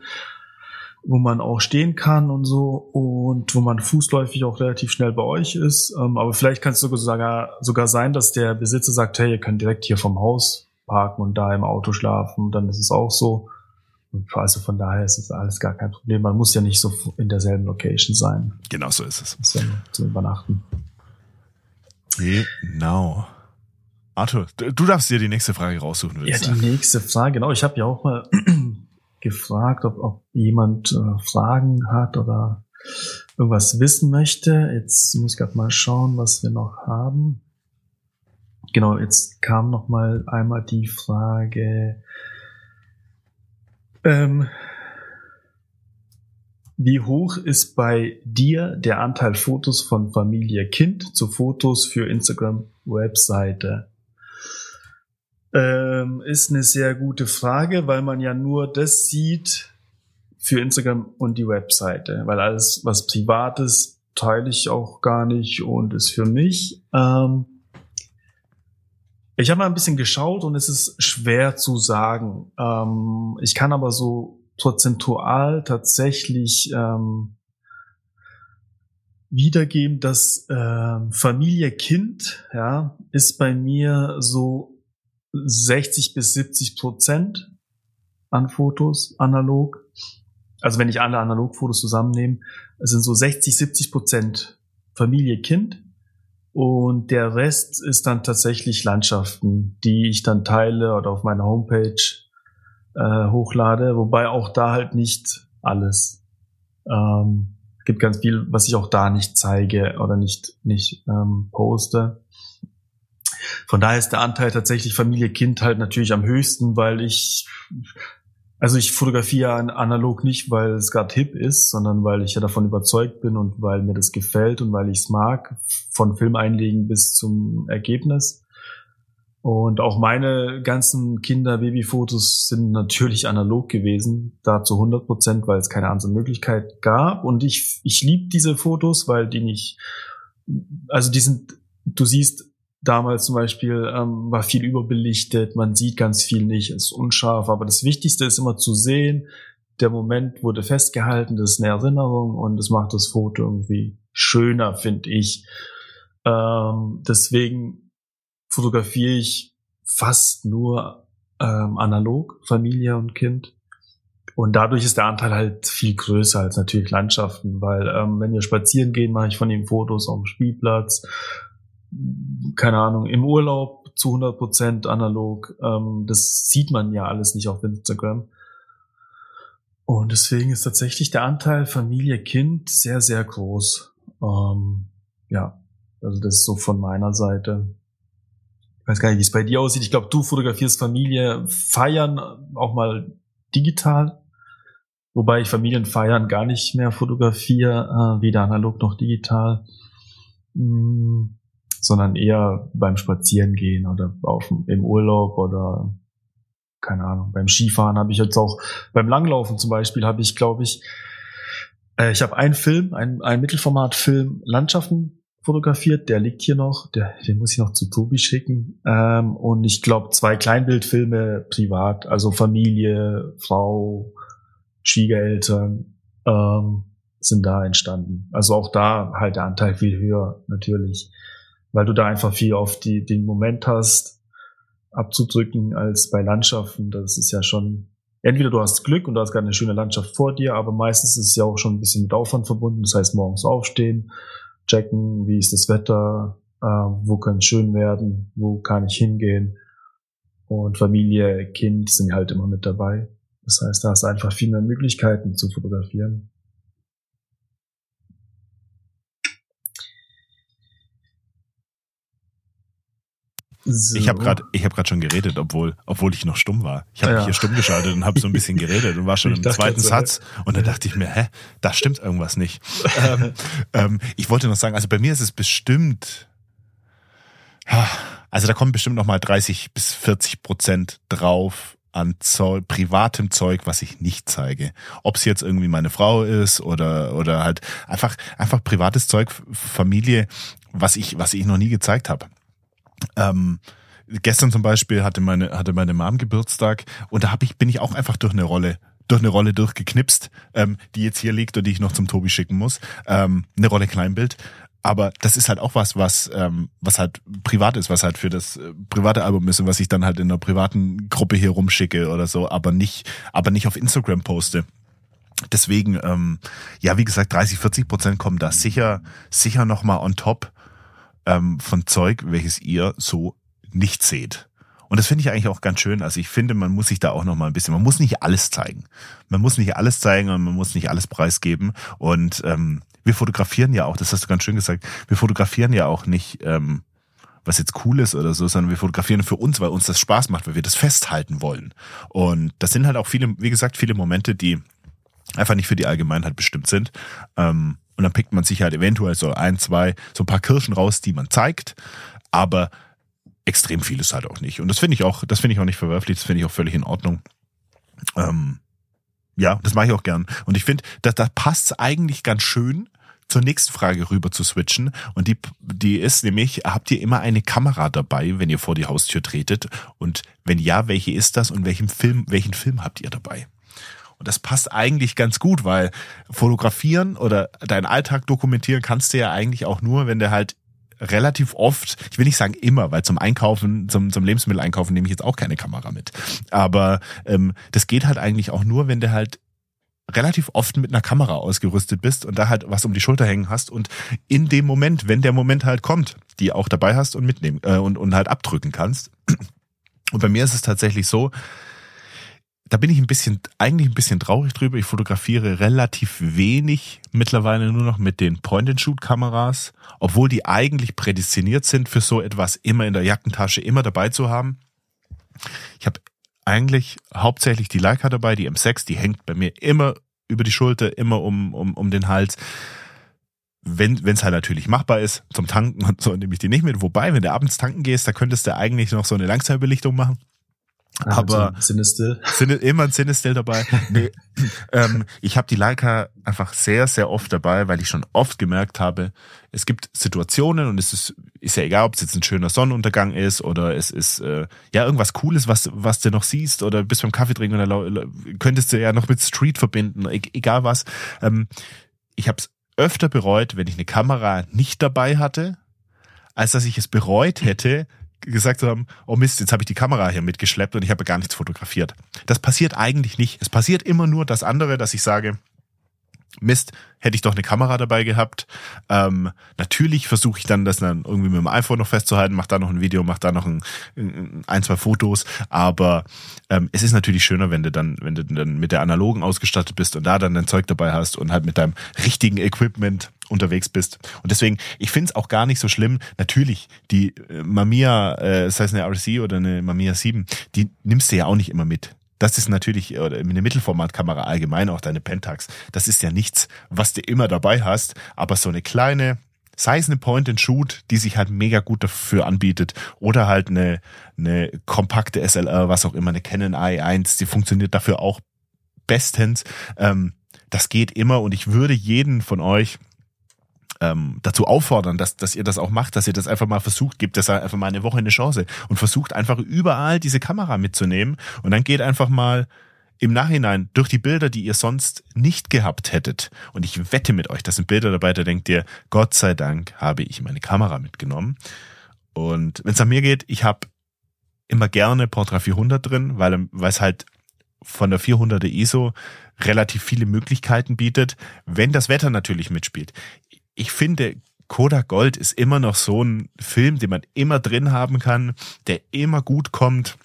wo man auch stehen kann und so und wo man fußläufig auch relativ schnell bei euch ist. Ähm, aber vielleicht kann es sogar, sogar sein, dass der Besitzer sagt, hey, ihr könnt direkt hier vom Haus parken und da im Auto schlafen. Dann ist es auch so. Also von daher ist es alles gar kein Problem. Man muss ja nicht so in derselben Location sein. Genau so ist es. Ist ja zum Übernachten. Genau. Arthur, du darfst dir die nächste Frage raussuchen. Ja, die nächste Frage, genau. Ich habe ja auch mal gefragt, ob, ob jemand äh, Fragen hat oder irgendwas wissen möchte. Jetzt muss ich gerade mal schauen, was wir noch haben. Genau, jetzt kam noch mal einmal die Frage, ähm, wie hoch ist bei dir der Anteil Fotos von Familie Kind zu Fotos für Instagram Webseite? Ähm, ist eine sehr gute Frage, weil man ja nur das sieht für Instagram und die Webseite, weil alles, was privat ist, teile ich auch gar nicht und ist für mich. Ähm, ich habe mal ein bisschen geschaut und es ist schwer zu sagen. Ähm, ich kann aber so prozentual tatsächlich ähm, wiedergeben, dass äh, Familie Kind ja ist bei mir so 60 bis 70 Prozent an Fotos analog. Also wenn ich alle Analogfotos zusammennehme, sind so 60, 70 Prozent Familie, Kind. Und der Rest ist dann tatsächlich Landschaften, die ich dann teile oder auf meiner Homepage äh, hochlade, wobei auch da halt nicht alles. Ähm, gibt ganz viel, was ich auch da nicht zeige oder nicht, nicht ähm, poste. Von daher ist der Anteil tatsächlich Familie Kind halt natürlich am höchsten, weil ich, also ich fotografiere analog nicht, weil es gerade hip ist, sondern weil ich ja davon überzeugt bin und weil mir das gefällt und weil ich es mag, von Film einlegen bis zum Ergebnis. Und auch meine ganzen Kinder-Baby-Fotos sind natürlich analog gewesen, da zu 100 Prozent, weil es keine andere Möglichkeit gab. Und ich, ich liebe diese Fotos, weil die nicht, also die sind, du siehst, damals zum Beispiel ähm, war viel überbelichtet, man sieht ganz viel nicht, ist unscharf, aber das Wichtigste ist immer zu sehen, der Moment wurde festgehalten, das ist eine Erinnerung und das macht das Foto irgendwie schöner, finde ich. Ähm, deswegen fotografiere ich fast nur ähm, analog, Familie und Kind. Und dadurch ist der Anteil halt viel größer als natürlich Landschaften, weil ähm, wenn wir spazieren gehen, mache ich von ihm Fotos auf dem Spielplatz, keine Ahnung, im Urlaub zu 100 Prozent analog. Ähm, das sieht man ja alles nicht auf Instagram. Und deswegen ist tatsächlich der Anteil Familie, Kind sehr, sehr groß. Ähm, ja, also das ist so von meiner Seite. Ich weiß gar nicht, wie es bei dir aussieht. Ich glaube, du fotografierst Familie feiern auch mal digital. Wobei ich Familienfeiern gar nicht mehr fotografiere, äh, weder analog noch digital. Mm, sondern eher beim Spazierengehen oder auf, im Urlaub oder keine Ahnung, beim Skifahren habe ich jetzt auch, beim Langlaufen zum Beispiel habe ich, glaube ich, äh, ich habe einen Film, ein, ein Mittelformatfilm Landschaften fotografiert, der liegt hier noch, der, den muss ich noch zu Tobi schicken. Ähm, und ich glaube zwei Kleinbildfilme privat, also Familie, Frau, Schwiegereltern ähm, sind da entstanden. Also auch da halt der Anteil viel höher natürlich, weil du da einfach viel auf die, den Moment hast abzudrücken als bei Landschaften. Das ist ja schon entweder du hast Glück und du hast gerade eine schöne Landschaft vor dir, aber meistens ist es ja auch schon ein bisschen mit Aufwand verbunden. Das heißt, morgens aufstehen, checken, wie ist das Wetter, äh, wo kann es schön werden, wo kann ich hingehen. Und Familie, Kind sind halt immer mit dabei. Das heißt, da hast du einfach viel mehr Möglichkeiten zu fotografieren. So. Ich habe gerade ich habe gerade schon geredet, obwohl obwohl ich noch stumm war. Ich habe ja. mich hier stumm geschaltet und habe so ein bisschen geredet und war schon ich im zweiten Satz und da dachte ich mir, hä, da stimmt irgendwas nicht. ähm, ähm, ich wollte noch sagen, also bei mir ist es bestimmt also da kommen bestimmt noch mal 30 bis 40 Prozent drauf an Zeug, privatem Zeug, was ich nicht zeige. Ob es jetzt irgendwie meine Frau ist oder oder halt einfach einfach privates Zeug, Familie, was ich was ich noch nie gezeigt habe. Ähm, gestern zum Beispiel hatte meine, hatte meine Mom Geburtstag und da hab ich, bin ich auch einfach durch eine Rolle durch eine Rolle durchgeknipst, ähm, die jetzt hier liegt und die ich noch zum Tobi schicken muss. Ähm, eine Rolle Kleinbild. Aber das ist halt auch was, was, ähm, was halt privat ist, was halt für das äh, private Album ist und was ich dann halt in einer privaten Gruppe hier rumschicke oder so, aber nicht, aber nicht auf Instagram poste. Deswegen, ähm, ja, wie gesagt, 30, 40 Prozent kommen da sicher, sicher nochmal on top ähm, von Zeug, welches ihr so nicht seht. Und das finde ich eigentlich auch ganz schön. Also ich finde, man muss sich da auch noch mal ein bisschen, man muss nicht alles zeigen. Man muss nicht alles zeigen und man muss nicht alles preisgeben. Und ähm, wir fotografieren ja auch, das hast du ganz schön gesagt, wir fotografieren ja auch nicht, ähm, was jetzt cool ist oder so, sondern wir fotografieren für uns, weil uns das Spaß macht, weil wir das festhalten wollen. Und das sind halt auch viele, wie gesagt, viele Momente, die einfach nicht für die Allgemeinheit bestimmt sind. Ähm, und dann pickt man sich halt eventuell so ein, zwei, so ein paar Kirschen raus, die man zeigt. Aber extrem viel ist halt auch nicht. Und das finde ich auch, das finde ich auch nicht verwerflich, das finde ich auch völlig in Ordnung. Ähm, ja, das mache ich auch gern. Und ich finde, da, da passt eigentlich ganz schön, zur nächsten Frage rüber zu switchen. Und die, die ist nämlich, habt ihr immer eine Kamera dabei, wenn ihr vor die Haustür tretet? Und wenn ja, welche ist das und welchen Film, welchen Film habt ihr dabei? Und das passt eigentlich ganz gut, weil fotografieren oder deinen Alltag dokumentieren kannst du ja eigentlich auch nur, wenn du halt relativ oft, ich will nicht sagen immer, weil zum Einkaufen, zum, zum Lebensmitteleinkaufen nehme ich jetzt auch keine Kamera mit. Aber ähm, das geht halt eigentlich auch nur, wenn du halt relativ oft mit einer Kamera ausgerüstet bist und da halt was um die Schulter hängen hast und in dem Moment, wenn der Moment halt kommt, die auch dabei hast und mitnehmen äh, und, und halt abdrücken kannst. Und bei mir ist es tatsächlich so, da bin ich ein bisschen, eigentlich ein bisschen traurig drüber. Ich fotografiere relativ wenig mittlerweile nur noch mit den Point-and-Shoot-Kameras, obwohl die eigentlich prädestiniert sind für so etwas immer in der Jackentasche, immer dabei zu haben. Ich habe eigentlich hauptsächlich die Leica dabei, die M6, die hängt bei mir immer über die Schulter, immer um, um, um den Hals. Wenn es halt natürlich machbar ist, zum Tanken und so nehme ich die nicht mit. Wobei, wenn du abends tanken gehst, da könntest du eigentlich noch so eine Langzeitbelichtung machen. Ah, aber Cinestill. immer ein Cinestill dabei. Nee, ähm, ich habe die Leica einfach sehr, sehr oft dabei, weil ich schon oft gemerkt habe, es gibt Situationen und es ist, ist ja egal, ob es jetzt ein schöner Sonnenuntergang ist oder es ist äh, ja irgendwas Cooles, was, was du noch siehst oder bist beim Kaffee trinken oder könntest du ja noch mit Street verbinden, e egal was. Ähm, ich habe es öfter bereut, wenn ich eine Kamera nicht dabei hatte, als dass ich es bereut hätte, gesagt haben, oh Mist, jetzt habe ich die Kamera hier mitgeschleppt und ich habe gar nichts fotografiert. Das passiert eigentlich nicht. Es passiert immer nur das andere, dass ich sage, Mist, hätte ich doch eine Kamera dabei gehabt. Ähm, natürlich versuche ich dann das dann irgendwie mit dem iPhone noch festzuhalten, mach da noch ein Video, mach da noch ein, ein zwei Fotos. Aber ähm, es ist natürlich schöner, wenn du dann, wenn du dann mit der analogen ausgestattet bist und da dann dein Zeug dabei hast und halt mit deinem richtigen Equipment unterwegs bist. Und deswegen, ich finde es auch gar nicht so schlimm. Natürlich, die äh, Mamiya, äh, sei es eine RC oder eine Mamiya 7, die nimmst du ja auch nicht immer mit. Das ist natürlich, oder eine Mittelformatkamera allgemein, auch deine Pentax, das ist ja nichts, was du immer dabei hast, aber so eine kleine, sei es eine Point-and-Shoot, die sich halt mega gut dafür anbietet, oder halt eine, eine kompakte SLR, was auch immer, eine Canon i1, die funktioniert dafür auch bestens. Ähm, das geht immer und ich würde jeden von euch ähm, dazu auffordern, dass, dass ihr das auch macht, dass ihr das einfach mal versucht, gebt das einfach mal eine Woche eine Chance und versucht einfach überall diese Kamera mitzunehmen und dann geht einfach mal im Nachhinein durch die Bilder, die ihr sonst nicht gehabt hättet. Und ich wette mit euch, das sind Bilder dabei, da denkt ihr, Gott sei Dank habe ich meine Kamera mitgenommen. Und wenn es an mir geht, ich habe immer gerne Portra 400 drin, weil, weil es halt von der 400er ISO relativ viele Möglichkeiten bietet, wenn das Wetter natürlich mitspielt ich finde, Kodak Gold ist immer noch so ein Film, den man immer drin haben kann, der immer gut kommt,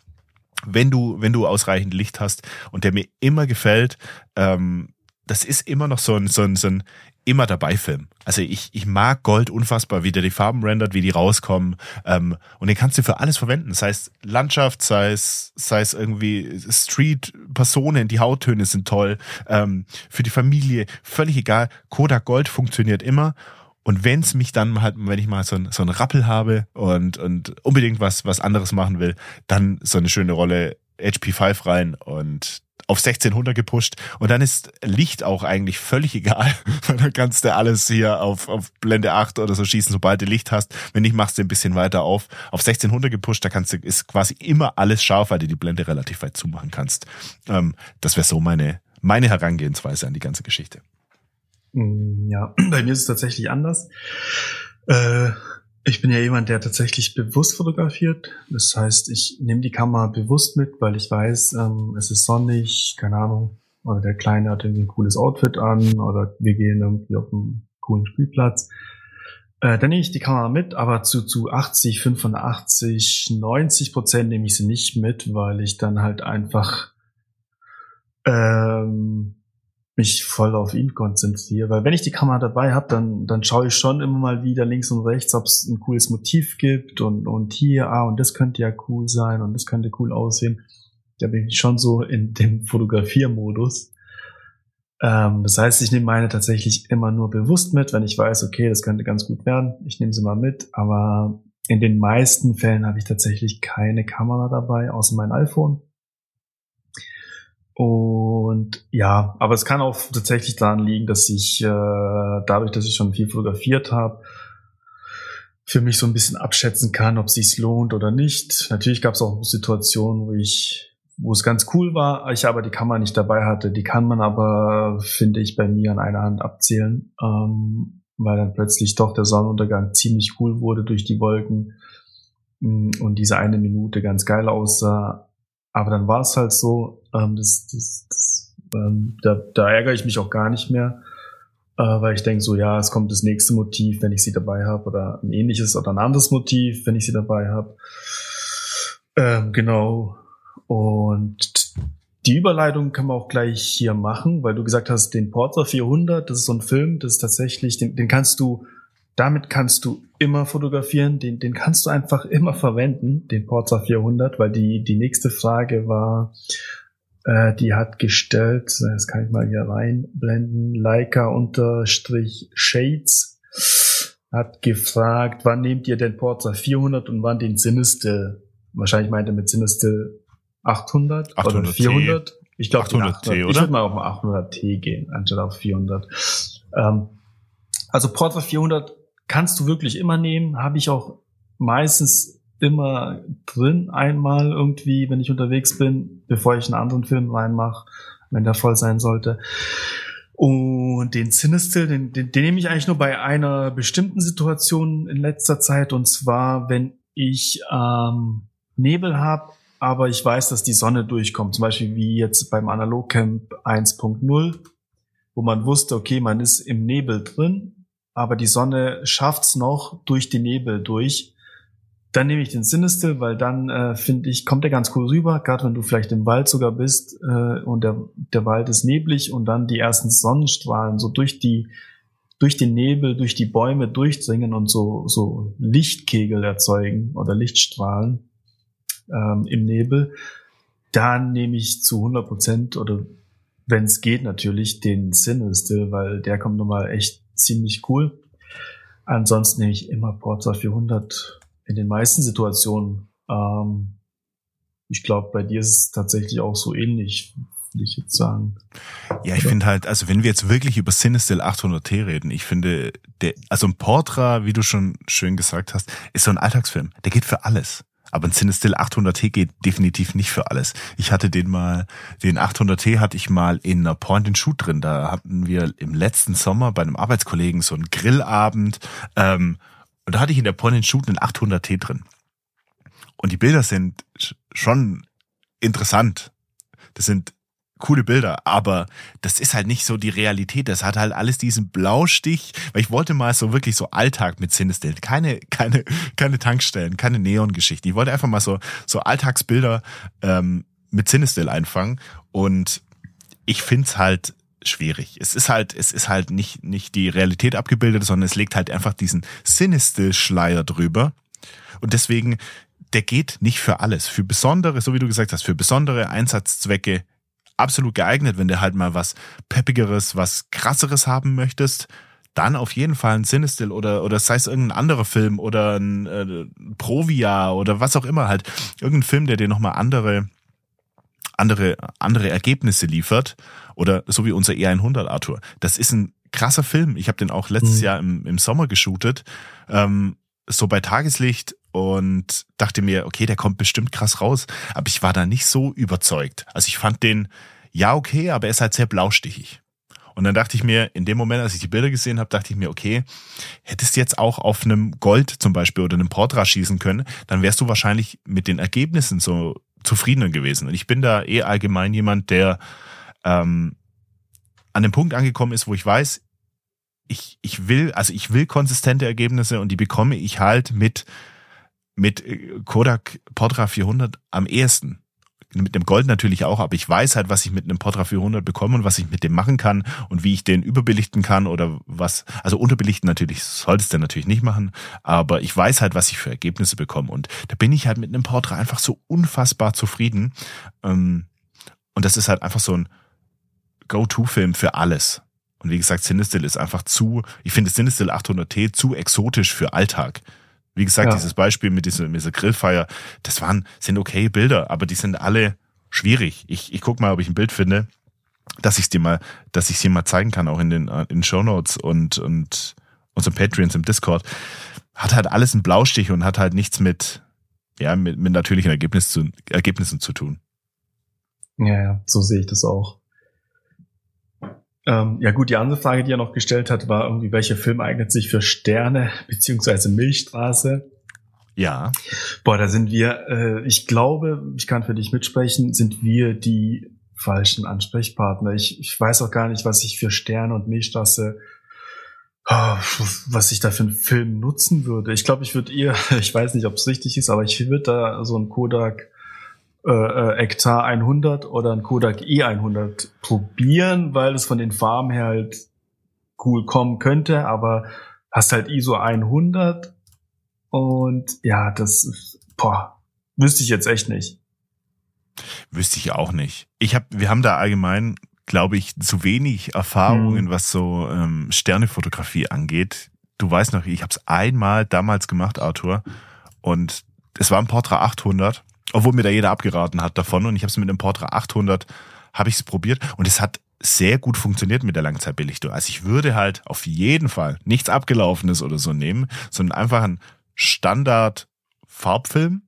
wenn du, wenn du ausreichend Licht hast und der mir immer gefällt. Ähm, das ist immer noch so ein, so ein, so ein immer dabei Film. Also ich, ich mag Gold unfassbar, wie der die Farben rendert, wie die rauskommen. Ähm, und den kannst du für alles verwenden. Sei es Landschaft, sei es, sei es irgendwie Street-Personen, die Hauttöne sind toll. Ähm, für die Familie, völlig egal. Kodak Gold funktioniert immer. Und wenn's mich dann halt, wenn ich mal so ein, so ein Rappel habe und, und unbedingt was, was anderes machen will, dann so eine schöne Rolle HP5 rein und auf 1600 gepusht und dann ist Licht auch eigentlich völlig egal, weil dann kannst du alles hier auf, auf Blende 8 oder so schießen, sobald du Licht hast. Wenn nicht, machst du ein bisschen weiter auf. Auf 1600 gepusht, da kannst du, ist quasi immer alles scharf, weil du die Blende relativ weit zumachen kannst. Ähm, das wäre so meine, meine Herangehensweise an die ganze Geschichte. Mm, ja, bei mir ist es tatsächlich anders. Äh, ich bin ja jemand, der tatsächlich bewusst fotografiert. Das heißt, ich nehme die Kamera bewusst mit, weil ich weiß, ähm, es ist sonnig, keine Ahnung, oder der Kleine hat irgendwie ein cooles Outfit an, oder wir gehen irgendwie auf einen coolen Spielplatz. Äh, dann nehme ich die Kamera mit, aber zu, zu 80, 85, 90 Prozent nehme ich sie nicht mit, weil ich dann halt einfach ähm, mich voll auf ihn konzentriere. Weil wenn ich die Kamera dabei habe, dann, dann schaue ich schon immer mal wieder links und rechts, ob es ein cooles Motiv gibt und, und hier, ah, und das könnte ja cool sein und das könnte cool aussehen. Da bin ich schon so in dem Fotografiermodus. Ähm, das heißt, ich nehme meine tatsächlich immer nur bewusst mit, wenn ich weiß, okay, das könnte ganz gut werden. Ich nehme sie mal mit, aber in den meisten Fällen habe ich tatsächlich keine Kamera dabei, außer mein iPhone. Und ja, aber es kann auch tatsächlich daran liegen, dass ich äh, dadurch, dass ich schon viel fotografiert habe, für mich so ein bisschen abschätzen kann, ob es sich lohnt oder nicht. Natürlich gab es auch Situationen, wo ich, wo es ganz cool war, ich aber die Kamera nicht dabei hatte. Die kann man aber, finde ich, bei mir an einer Hand abzählen. Ähm, weil dann plötzlich doch der Sonnenuntergang ziemlich cool wurde durch die Wolken mm, und diese eine Minute ganz geil aussah. Aber dann war es halt so, ähm, das, das, das, ähm, da, da ärgere ich mich auch gar nicht mehr, äh, weil ich denke so, ja, es kommt das nächste Motiv, wenn ich sie dabei habe, oder ein ähnliches oder ein anderes Motiv, wenn ich sie dabei habe. Ähm, genau. Und die Überleitung kann man auch gleich hier machen, weil du gesagt hast, den Porter 400, das ist so ein Film, das ist tatsächlich, den, den kannst du, damit kannst du immer fotografieren, den, den kannst du einfach immer verwenden, den Porter 400, weil die, die nächste Frage war, äh, die hat gestellt, das kann ich mal hier reinblenden, Leica unterstrich Shades hat gefragt, wann nehmt ihr den Porter 400 und wann den Sinister? Wahrscheinlich meint er mit Sinister 800, 800 oder 400. T. Ich glaube 800, 800 T, oder? Ich würde mal auf 800 T gehen, anstatt auf 400. Ähm, also Portra 400 kannst du wirklich immer nehmen, habe ich auch meistens immer drin einmal irgendwie, wenn ich unterwegs bin, bevor ich einen anderen Film reinmache, wenn der voll sein sollte. Und den Sinistil, den, den, den nehme ich eigentlich nur bei einer bestimmten Situation in letzter Zeit, und zwar, wenn ich ähm, Nebel habe aber ich weiß, dass die Sonne durchkommt. Zum Beispiel wie jetzt beim Analogcamp 1.0, wo man wusste, okay, man ist im Nebel drin, aber die Sonne schafft's noch durch den Nebel durch. Dann nehme ich den Sinistil, weil dann äh, finde ich, kommt der ganz cool rüber, gerade wenn du vielleicht im Wald sogar bist äh, und der, der Wald ist neblig und dann die ersten Sonnenstrahlen so durch die durch den Nebel, durch die Bäume durchdringen und so, so Lichtkegel erzeugen oder Lichtstrahlen ähm, im Nebel, dann nehme ich zu 100 Prozent oder wenn es geht natürlich den Sinister, weil der kommt nochmal echt ziemlich cool. Ansonsten nehme ich immer Porter 400 in den meisten Situationen. Ähm, ich glaube, bei dir ist es tatsächlich auch so ähnlich, würde ich jetzt sagen. Ja, ich finde halt, also wenn wir jetzt wirklich über Sinistil 800T reden, ich finde, der, also ein Portra, wie du schon schön gesagt hast, ist so ein Alltagsfilm. Der geht für alles. Aber ein Cinestill 800T geht definitiv nicht für alles. Ich hatte den mal, den 800T hatte ich mal in einer Point-and-Shoot drin. Da hatten wir im letzten Sommer bei einem Arbeitskollegen so einen Grillabend. Ähm, und da hatte ich in der Point-and-Shoot einen 800T drin. Und die Bilder sind schon interessant. Das sind coole Bilder, aber das ist halt nicht so die Realität. Das hat halt alles diesen Blaustich, weil ich wollte mal so wirklich so Alltag mit Cinestill. Keine, keine, keine Tankstellen, keine Neon-Geschichte. Ich wollte einfach mal so, so Alltagsbilder ähm, mit Cinestill einfangen und ich find's halt schwierig. Es ist halt, es ist halt nicht, nicht die Realität abgebildet, sondern es legt halt einfach diesen Cinestill-Schleier drüber. Und deswegen, der geht nicht für alles. Für besondere, so wie du gesagt hast, für besondere Einsatzzwecke absolut geeignet, wenn du halt mal was Peppigeres, was krasseres haben möchtest. Dann auf jeden Fall ein Cinestill oder, oder sei es irgendein anderer Film oder ein äh, Provia oder was auch immer halt. Irgendein Film, der dir nochmal andere, andere, andere Ergebnisse liefert. Oder so wie unser E100 Arthur. Das ist ein krasser Film. Ich habe den auch letztes mhm. Jahr im, im Sommer geshootet. Ähm, so bei Tageslicht und dachte mir, okay, der kommt bestimmt krass raus. Aber ich war da nicht so überzeugt. Also ich fand den, ja, okay, aber er ist halt sehr blaustichig. Und dann dachte ich mir, in dem Moment, als ich die Bilder gesehen habe, dachte ich mir, okay, hättest du jetzt auch auf einem Gold zum Beispiel oder einem Portra schießen können, dann wärst du wahrscheinlich mit den Ergebnissen so zufriedener gewesen. Und ich bin da eh allgemein jemand, der ähm, an dem Punkt angekommen ist, wo ich weiß, ich, ich will, also ich will konsistente Ergebnisse und die bekomme ich halt mit, mit äh, Kodak Portra 400 am ehesten. Mit dem Gold natürlich auch, aber ich weiß halt, was ich mit einem Portra 400 bekomme und was ich mit dem machen kann und wie ich den überbelichten kann oder was, also unterbelichten natürlich, solltest du natürlich nicht machen, aber ich weiß halt, was ich für Ergebnisse bekomme und da bin ich halt mit einem Portra einfach so unfassbar zufrieden. Ähm, und das ist halt einfach so ein Go-To-Film für alles. Und wie gesagt, Cinestill ist einfach zu, ich finde Cinestill 800T zu exotisch für Alltag. Wie gesagt, ja. dieses Beispiel mit dieser, mit dieser Grillfeier, das waren, sind okay Bilder, aber die sind alle schwierig. Ich, ich guck mal, ob ich ein Bild finde, dass ich dir mal, dass ich dir mal zeigen kann, auch in den, in den Show Notes und, und unseren Patreons im Discord. Hat halt alles einen Blaustich und hat halt nichts mit, ja, mit, mit natürlichen Ergebnissen zu, Ergebnissen zu tun. Ja, ja, so sehe ich das auch. Ähm, ja gut, die andere Frage, die er noch gestellt hat, war irgendwie, welcher Film eignet sich für Sterne beziehungsweise Milchstraße? Ja. Boah, da sind wir, äh, ich glaube, ich kann für dich mitsprechen, sind wir die falschen Ansprechpartner. Ich, ich weiß auch gar nicht, was ich für Sterne und Milchstraße, oh, was ich da für einen Film nutzen würde. Ich glaube, ich würde eher, ich weiß nicht, ob es richtig ist, aber ich würde da so ein Kodak äh, äh Ektar 100 oder ein Kodak E100 probieren, weil es von den Farben her halt cool kommen könnte, aber hast halt ISO 100 und ja, das, boah, wüsste ich jetzt echt nicht. Wüsste ich auch nicht. Ich hab, wir haben da allgemein, glaube ich, zu wenig Erfahrungen, hm. was so ähm, Sternefotografie angeht. Du weißt noch, ich habe es einmal damals gemacht, Arthur, und es war ein Portra 800, obwohl mir da jeder abgeraten hat davon. Und ich habe es mit einem Portra 800 habe ich es probiert und es hat sehr gut funktioniert mit der Langzeitbelichtung. Also ich würde halt auf jeden Fall nichts abgelaufenes oder so nehmen, sondern einfach einen Standard Farbfilm,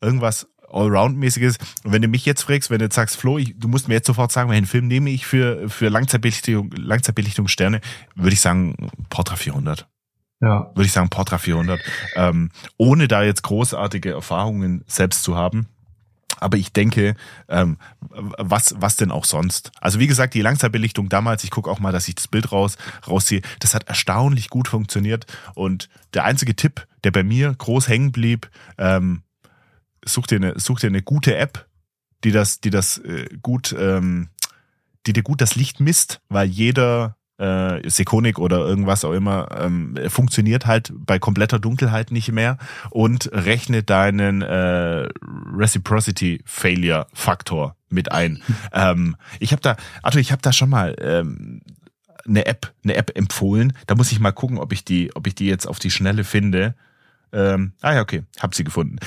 irgendwas Allround-mäßiges. Und wenn du mich jetzt fragst, wenn du jetzt sagst, Flo, ich, du musst mir jetzt sofort sagen, welchen Film nehme ich für, für Langzeitbelichtung, Langzeitbelichtung Sterne, würde ich sagen, Portra 400. Ja. Würde ich sagen, Portra 400. Ähm, ohne da jetzt großartige Erfahrungen selbst zu haben. Aber ich denke, ähm, was, was denn auch sonst? Also wie gesagt, die Langzeitbelichtung damals, ich gucke auch mal, dass ich das Bild raus, rausziehe, das hat erstaunlich gut funktioniert. Und der einzige Tipp, der bei mir groß hängen blieb, ähm, such dir eine, such dir eine gute App, die das, die das äh, gut, ähm, die dir gut das Licht misst, weil jeder äh, Sekonik oder irgendwas auch immer ähm, funktioniert halt bei kompletter Dunkelheit nicht mehr und rechne deinen äh, Reciprocity Failure Faktor mit ein. ähm, ich habe da, also ich habe da schon mal ähm, eine App, eine App empfohlen. Da muss ich mal gucken, ob ich die, ob ich die jetzt auf die Schnelle finde. Ähm, ah ja, okay, hab sie gefunden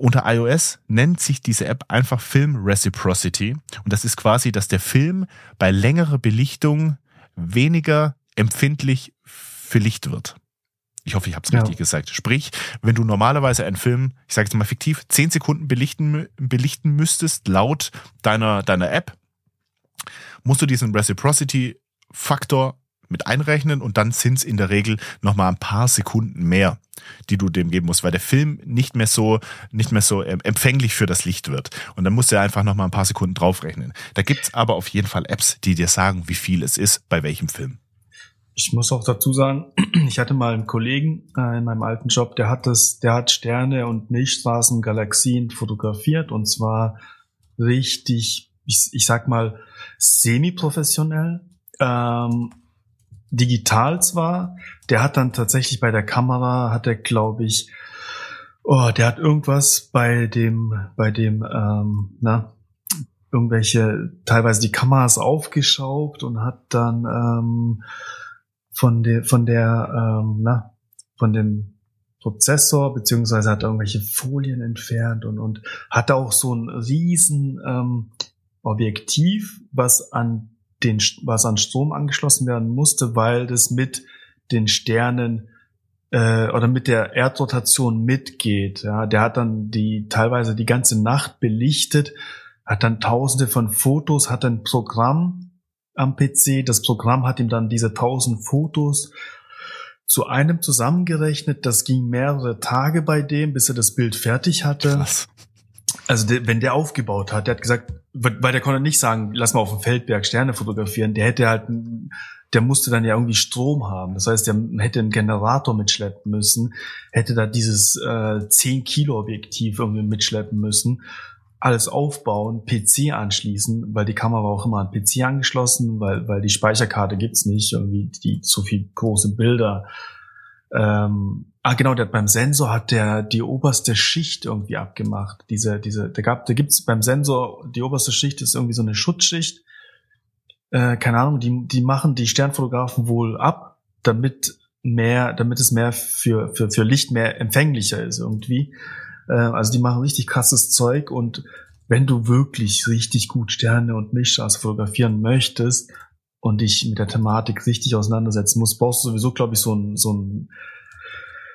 unter iOS nennt sich diese App einfach Film Reciprocity. Und das ist quasi, dass der Film bei längerer Belichtung weniger empfindlich für Licht wird. Ich hoffe, ich habe es ja. richtig gesagt. Sprich, wenn du normalerweise einen Film, ich sage jetzt mal fiktiv, zehn Sekunden belichten, belichten müsstest, laut deiner, deiner App, musst du diesen Reciprocity-Faktor mit einrechnen und dann sind es in der Regel nochmal ein paar Sekunden mehr, die du dem geben musst, weil der Film nicht mehr so, nicht mehr so empfänglich für das Licht wird. Und dann musst du einfach nochmal ein paar Sekunden draufrechnen. Da gibt's aber auf jeden Fall Apps, die dir sagen, wie viel es ist, bei welchem Film. Ich muss auch dazu sagen, ich hatte mal einen Kollegen äh, in meinem alten Job, der hat das, der hat Sterne und Milchstraßen, Galaxien fotografiert und zwar richtig, ich, ich sag mal, semi-professionell. Ähm, digital zwar, der hat dann tatsächlich bei der Kamera, hat er, glaube ich, oh, der hat irgendwas bei dem, bei dem, ähm, na, irgendwelche, teilweise die Kameras aufgeschraubt und hat dann ähm, von der, von der, ähm, na, von dem Prozessor, beziehungsweise hat irgendwelche Folien entfernt und, und hatte auch so ein riesen ähm, Objektiv, was an den, was an Strom angeschlossen werden musste, weil das mit den Sternen äh, oder mit der Erdrotation mitgeht. Ja, der hat dann die teilweise die ganze Nacht belichtet, hat dann Tausende von Fotos, hat ein Programm am PC. Das Programm hat ihm dann diese tausend Fotos zu einem zusammengerechnet. Das ging mehrere Tage bei dem, bis er das Bild fertig hatte. Krass. Also der, wenn der aufgebaut hat, der hat gesagt, weil der konnte nicht sagen, lass mal auf dem Feldberg Sterne fotografieren. Der hätte halt, der musste dann ja irgendwie Strom haben. Das heißt, der hätte einen Generator mitschleppen müssen, hätte da dieses äh, 10 Kilo Objektiv irgendwie mitschleppen müssen, alles aufbauen, PC anschließen, weil die Kamera auch immer an PC angeschlossen, weil weil die Speicherkarte gibt's nicht, irgendwie die so viel große Bilder ähm, ah genau, der beim Sensor hat der die oberste Schicht irgendwie abgemacht. Diese, diese, da gab, da gibt's beim Sensor die oberste Schicht ist irgendwie so eine Schutzschicht. Äh, keine Ahnung, die, die machen die Sternfotografen wohl ab, damit mehr, damit es mehr für, für, für Licht mehr empfänglicher ist irgendwie. Äh, also die machen richtig krasses Zeug und wenn du wirklich richtig gut Sterne und Milchstraße fotografieren möchtest, und dich mit der Thematik richtig auseinandersetzen musst, brauchst du sowieso, glaube ich, so ein, so ein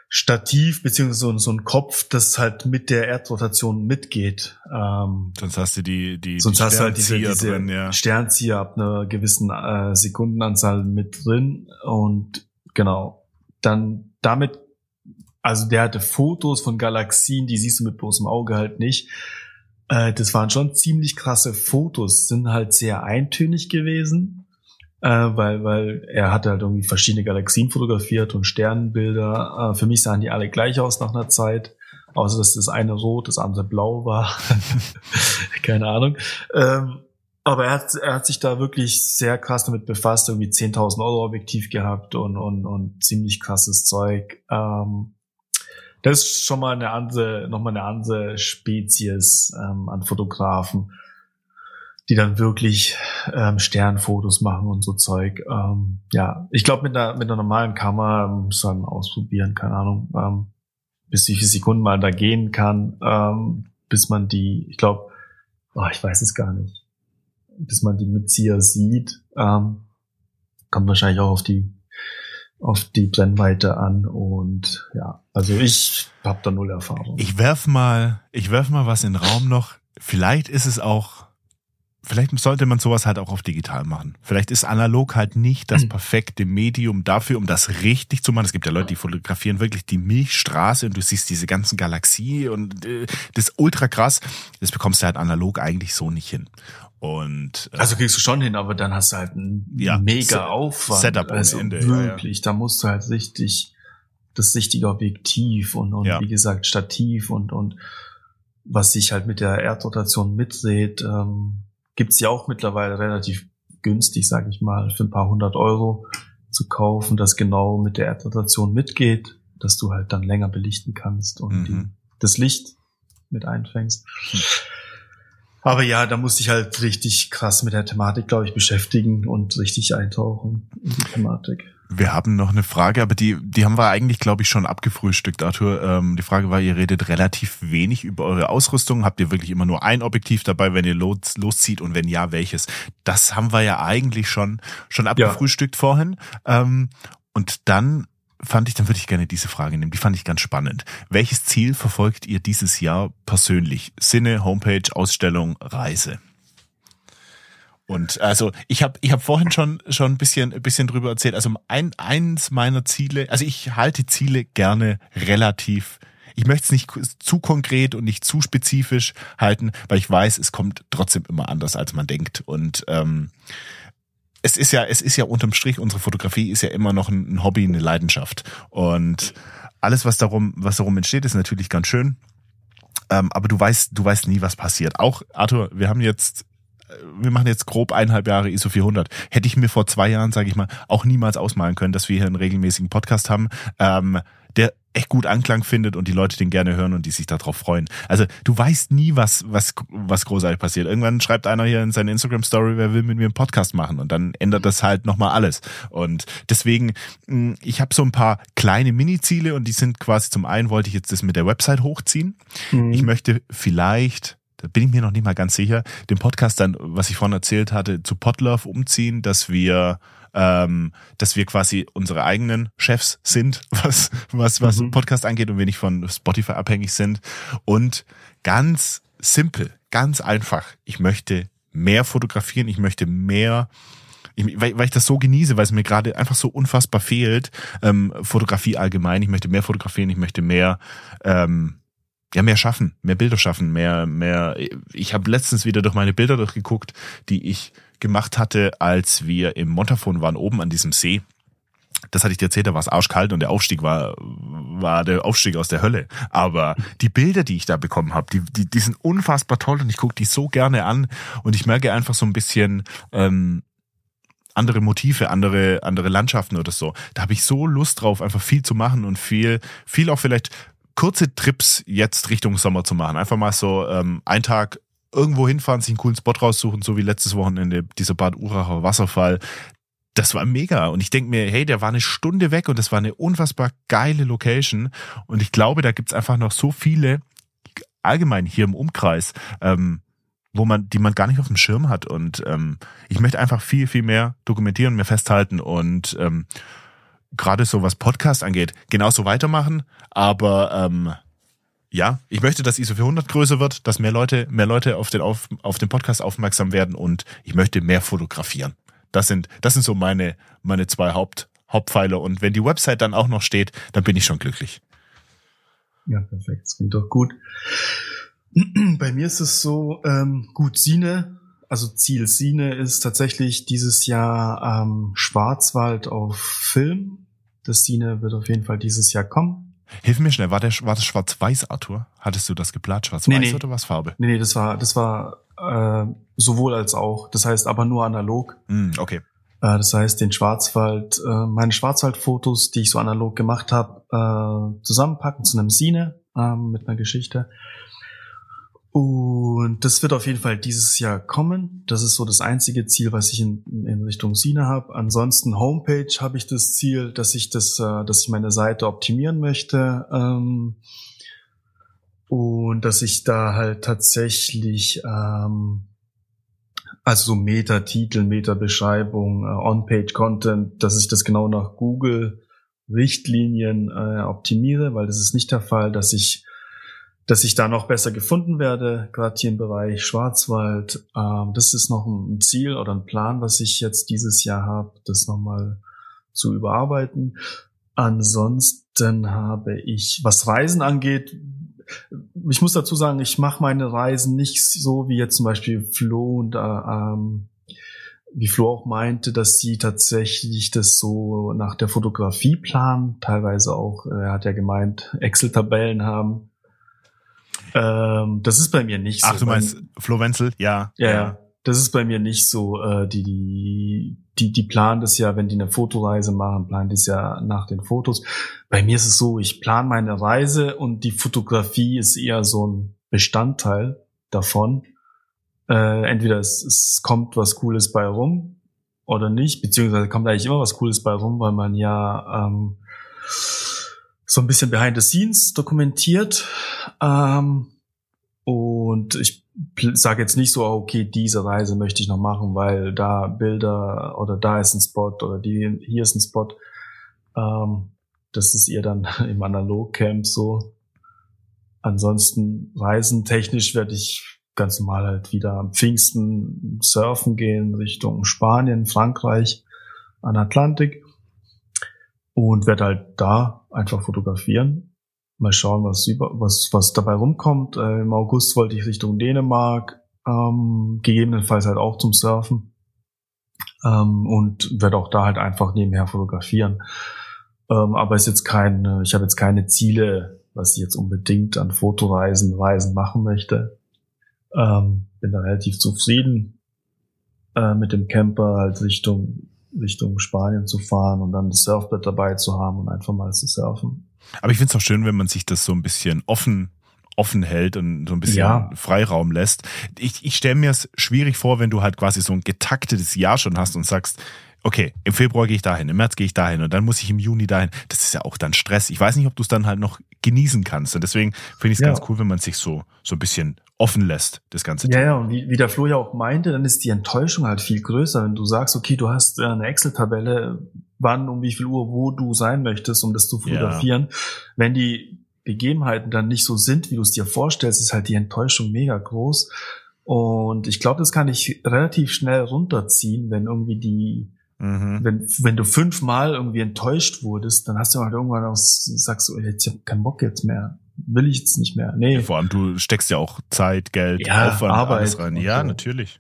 Stativ beziehungsweise so, so ein Kopf, das halt mit der Erdrotation mitgeht. Ähm, sonst hast du die die sonst die hast du halt diese, diese drin, ja. Sternzieher ab einer gewissen äh, Sekundenanzahl mit drin und genau dann damit also der hatte Fotos von Galaxien, die siehst du mit bloßem Auge halt nicht. Äh, das waren schon ziemlich krasse Fotos, sind halt sehr eintönig gewesen äh, weil, weil er hatte halt irgendwie verschiedene Galaxien fotografiert und Sternenbilder. Äh, für mich sahen die alle gleich aus nach einer Zeit, außer dass das eine rot, das andere blau war. Keine Ahnung. Ähm, aber er hat, er hat sich da wirklich sehr krass damit befasst, irgendwie 10.000 Euro Objektiv gehabt und, und, und ziemlich krasses Zeug. Ähm, das ist schon mal eine andere, nochmal eine andere Spezies ähm, an Fotografen die dann wirklich ähm, Sternfotos machen und so Zeug. Ähm, ja, ich glaube mit einer mit einer normalen Kamera muss man ausprobieren, keine Ahnung, ähm, bis wie viele Sekunden man da gehen kann, ähm, bis man die, ich glaube, oh, ich weiß es gar nicht, bis man die Mitzieher sieht, ähm, kommt wahrscheinlich auch auf die auf die Brennweite an und ja, also ich habe da null Erfahrung. Ich werf mal, ich werf mal was in den Raum noch. Vielleicht ist es auch vielleicht sollte man sowas halt auch auf digital machen. Vielleicht ist analog halt nicht das hm. perfekte Medium dafür, um das richtig zu machen. Es gibt ja Leute, die fotografieren wirklich die Milchstraße und du siehst diese ganzen Galaxie und äh, das ist ultra krass. Das bekommst du halt analog eigentlich so nicht hin. Und äh, also kriegst du schon hin, aber dann hast du halt einen ja, mega Aufwand. Setup also Ende. Wirklich, ja, ja. da musst du halt richtig das richtige Objektiv und, und wie gesagt Stativ und und was sich halt mit der Erdrotation mitdreht. Ähm, gibt's ja auch mittlerweile relativ günstig, sage ich mal, für ein paar hundert Euro zu kaufen, das genau mit der Erdrotation mitgeht, dass du halt dann länger belichten kannst und mhm. die, das Licht mit einfängst. Mhm. Aber ja, da musste ich halt richtig krass mit der Thematik, glaube ich, beschäftigen und richtig eintauchen in die Thematik. Wir haben noch eine Frage, aber die, die haben wir eigentlich, glaube ich, schon abgefrühstückt, Arthur. Ähm, die Frage war, ihr redet relativ wenig über eure Ausrüstung. Habt ihr wirklich immer nur ein Objektiv dabei, wenn ihr los, loszieht und wenn ja, welches? Das haben wir ja eigentlich schon, schon abgefrühstückt ja. vorhin. Ähm, und dann fand ich, dann würde ich gerne diese Frage nehmen. Die fand ich ganz spannend. Welches Ziel verfolgt ihr dieses Jahr persönlich? Sinne, Homepage, Ausstellung, Reise? Und also ich habe ich hab vorhin schon schon ein bisschen ein bisschen drüber erzählt. Also ein eins meiner Ziele, also ich halte Ziele gerne relativ ich möchte es nicht zu konkret und nicht zu spezifisch halten, weil ich weiß, es kommt trotzdem immer anders, als man denkt. Und ähm, es ist ja, es ist ja unterm Strich, unsere Fotografie ist ja immer noch ein, ein Hobby, eine Leidenschaft. Und alles, was darum, was darum entsteht, ist natürlich ganz schön. Ähm, aber du weißt, du weißt nie, was passiert. Auch, Arthur, wir haben jetzt wir machen jetzt grob eineinhalb Jahre ISO 400. Hätte ich mir vor zwei Jahren, sage ich mal, auch niemals ausmalen können, dass wir hier einen regelmäßigen Podcast haben, ähm, der echt gut Anklang findet und die Leute den gerne hören und die sich darauf freuen. Also du weißt nie, was was was großartig passiert. Irgendwann schreibt einer hier in seine Instagram Story, wer will mit mir einen Podcast machen und dann ändert das halt nochmal alles. Und deswegen, hm, ich habe so ein paar kleine Mini-Ziele und die sind quasi zum einen wollte ich jetzt das mit der Website hochziehen. Mhm. Ich möchte vielleicht da bin ich mir noch nicht mal ganz sicher, den Podcast dann, was ich vorhin erzählt hatte, zu Podlove umziehen, dass wir ähm, dass wir quasi unsere eigenen Chefs sind, was was was mhm. Podcast angeht und wir nicht von Spotify abhängig sind und ganz simpel, ganz einfach. Ich möchte mehr fotografieren, ich möchte mehr ich, weil, weil ich das so genieße, weil es mir gerade einfach so unfassbar fehlt, ähm, Fotografie allgemein. Ich möchte mehr fotografieren, ich möchte mehr ähm, ja mehr schaffen, mehr Bilder schaffen, mehr mehr. Ich habe letztens wieder durch meine Bilder durchgeguckt, die ich gemacht hatte, als wir im Montafon waren oben an diesem See. Das hatte ich dir erzählt, da war es arschkalt und der Aufstieg war war der Aufstieg aus der Hölle. Aber die Bilder, die ich da bekommen habe, die, die, die sind unfassbar toll und ich gucke die so gerne an und ich merke einfach so ein bisschen ähm, andere Motive, andere andere Landschaften oder so. Da habe ich so Lust drauf, einfach viel zu machen und viel viel auch vielleicht kurze Trips jetzt Richtung Sommer zu machen. Einfach mal so ähm, einen Tag irgendwo hinfahren, sich einen coolen Spot raussuchen, so wie letztes Wochenende dieser Bad Uracher Wasserfall. Das war mega. Und ich denke mir, hey, der war eine Stunde weg und das war eine unfassbar geile Location. Und ich glaube, da gibt's einfach noch so viele, allgemein hier im Umkreis, ähm, wo man, die man gar nicht auf dem Schirm hat. Und ähm, ich möchte einfach viel, viel mehr dokumentieren, mehr festhalten und ähm, gerade so was Podcast angeht, genauso weitermachen. Aber ähm, ja, ich möchte, dass ISO 400 größer wird, dass mehr Leute, mehr Leute auf den, auf, auf den Podcast aufmerksam werden und ich möchte mehr fotografieren. Das sind, das sind so meine, meine zwei Haupt, Hauptpfeiler. Und wenn die Website dann auch noch steht, dann bin ich schon glücklich. Ja, perfekt. Das klingt doch gut. Bei mir ist es so, ähm, gut, Sine, also Ziel Sine ist tatsächlich dieses Jahr ähm, Schwarzwald auf Film. Das Sine wird auf jeden Fall dieses Jahr kommen. Hilf mir schnell, war, der, war das Schwarz-Weiß, Arthur? Hattest du das geplant, Schwarz-Weiß nee, nee. oder was Farbe? Nee, nee, das war, das war äh, sowohl als auch. Das heißt aber nur analog. Mm, okay. Äh, das heißt, den Schwarzwald, äh, meine Schwarzwaldfotos, die ich so analog gemacht habe, äh, zusammenpacken zu einem Sine äh, mit einer Geschichte. Und das wird auf jeden Fall dieses Jahr kommen. Das ist so das einzige Ziel, was ich in, in Richtung Sine habe. Ansonsten Homepage habe ich das Ziel, dass ich das, äh, dass ich meine Seite optimieren möchte. Ähm, und dass ich da halt tatsächlich ähm, also so Meta-Titel, Meta-Beschreibung, äh, On-Page-Content, dass ich das genau nach Google Richtlinien äh, optimiere, weil das ist nicht der Fall, dass ich dass ich da noch besser gefunden werde, gerade hier im Bereich Schwarzwald. Ähm, das ist noch ein Ziel oder ein Plan, was ich jetzt dieses Jahr habe, das nochmal zu überarbeiten. Ansonsten habe ich, was Reisen angeht, ich muss dazu sagen, ich mache meine Reisen nicht so wie jetzt zum Beispiel Flo und äh, ähm, wie Flo auch meinte, dass sie tatsächlich das so nach der Fotografie planen, teilweise auch, er hat ja gemeint, Excel-Tabellen haben ähm, das ist bei mir nicht so. Ach, du meinst Flo Wenzel? Ja. Ja, ja. Das ist bei mir nicht so. Äh, die, die, die, die planen das ja, wenn die eine Fotoreise machen, planen die es ja nach den Fotos. Bei mir ist es so, ich plane meine Reise und die Fotografie ist eher so ein Bestandteil davon. Äh, entweder es, es kommt was Cooles bei rum oder nicht, beziehungsweise kommt eigentlich immer was Cooles bei rum, weil man ja ähm, so ein bisschen behind the scenes dokumentiert. Ähm, und ich sage jetzt nicht so, okay, diese Reise möchte ich noch machen, weil da Bilder oder da ist ein Spot oder die, hier ist ein Spot. Ähm, das ist ihr dann im Analogcamp so. Ansonsten reisentechnisch werde ich ganz normal halt wieder am Pfingsten surfen gehen Richtung Spanien, Frankreich, an Atlantik und werde halt da einfach fotografieren. Mal schauen, was, was, was dabei rumkommt. Äh, Im August wollte ich Richtung Dänemark, ähm, gegebenenfalls halt auch zum Surfen ähm, und werde auch da halt einfach nebenher fotografieren. Ähm, aber ist jetzt kein, ich habe jetzt keine Ziele, was ich jetzt unbedingt an Fotoreisen, Reisen machen möchte. Ähm, bin da relativ zufrieden äh, mit dem Camper halt Richtung Richtung Spanien zu fahren und dann das Surfbrett dabei zu haben und einfach mal zu surfen. Aber ich finde es auch schön, wenn man sich das so ein bisschen offen offen hält und so ein bisschen ja. Freiraum lässt. Ich, ich stelle mir es schwierig vor, wenn du halt quasi so ein getaktetes Jahr schon hast und sagst, okay, im Februar gehe ich dahin, im März gehe ich dahin und dann muss ich im Juni dahin. Das ist ja auch dann Stress. Ich weiß nicht, ob du es dann halt noch genießen kannst. Und deswegen finde ich es ja. ganz cool, wenn man sich so, so ein bisschen offen lässt, das ganze Thema. Ja, ja, und wie, wie der Flo ja auch meinte, dann ist die Enttäuschung halt viel größer, wenn du sagst, okay, du hast äh, eine Excel-Tabelle, wann, um wie viel Uhr, wo du sein möchtest, um das zu fotografieren. Ja. Wenn die Gegebenheiten dann nicht so sind, wie du es dir vorstellst, ist halt die Enttäuschung mega groß. Und ich glaube, das kann ich relativ schnell runterziehen, wenn irgendwie die Mhm. Wenn, wenn du fünfmal irgendwie enttäuscht wurdest, dann hast du halt irgendwann auch, sagst du, jetzt hab keinen Bock jetzt mehr. Will ich jetzt nicht mehr. Nee. Vor allem, du steckst ja auch Zeit, Geld, ja, Aufwand, Arbeit alles rein. Ja, so. natürlich.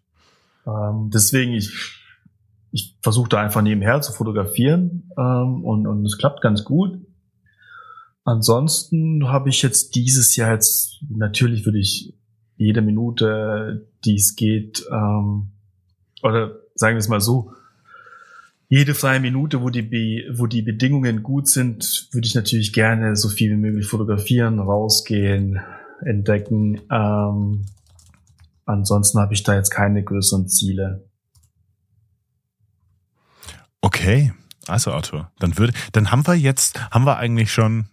Ähm, deswegen, ich, ich versuche da einfach nebenher zu fotografieren ähm, und, und es klappt ganz gut. Ansonsten habe ich jetzt dieses Jahr jetzt, natürlich würde ich jede Minute, die es geht, ähm, oder sagen wir es mal so, jede freie Minute, wo die, Be wo die Bedingungen gut sind, würde ich natürlich gerne so viel wie möglich fotografieren, rausgehen, entdecken. Ähm, ansonsten habe ich da jetzt keine größeren Ziele. Okay, also Arthur, dann würde, dann haben wir jetzt, haben wir eigentlich schon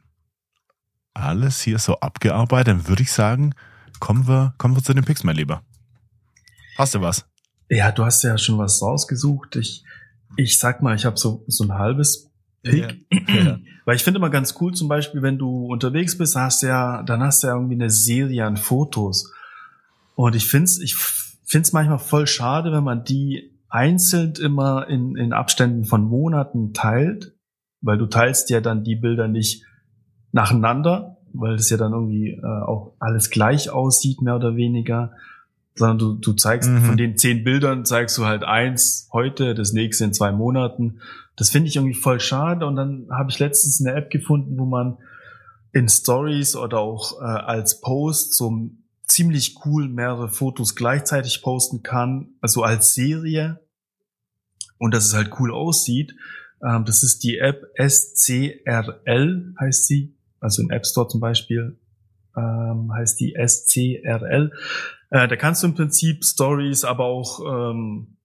alles hier so abgearbeitet. Dann würde ich sagen, kommen wir, kommen wir zu den Picks, mein Lieber. Hast du was? Ja, du hast ja schon was rausgesucht. Ich ich sag mal, ich habe so, so ein halbes Pick. Ja. Weil ich finde immer ganz cool, zum Beispiel, wenn du unterwegs bist, hast du ja, dann hast du ja irgendwie eine Serie an Fotos. Und ich finde es ich find's manchmal voll schade, wenn man die einzeln immer in, in Abständen von Monaten teilt, weil du teilst ja dann die Bilder nicht nacheinander, weil das ja dann irgendwie äh, auch alles gleich aussieht, mehr oder weniger, sondern du, du zeigst mhm. von den zehn Bildern zeigst du halt eins heute, das nächste in zwei Monaten das finde ich irgendwie voll schade. Und dann habe ich letztens eine App gefunden, wo man in Stories oder auch äh, als Post so ziemlich cool mehrere Fotos gleichzeitig posten kann, also als Serie. Und dass es halt cool aussieht. Ähm, das ist die App SCRL, heißt sie. Also im App Store zum Beispiel ähm, heißt die SCRL. Äh, da kannst du im Prinzip Stories, aber auch ähm,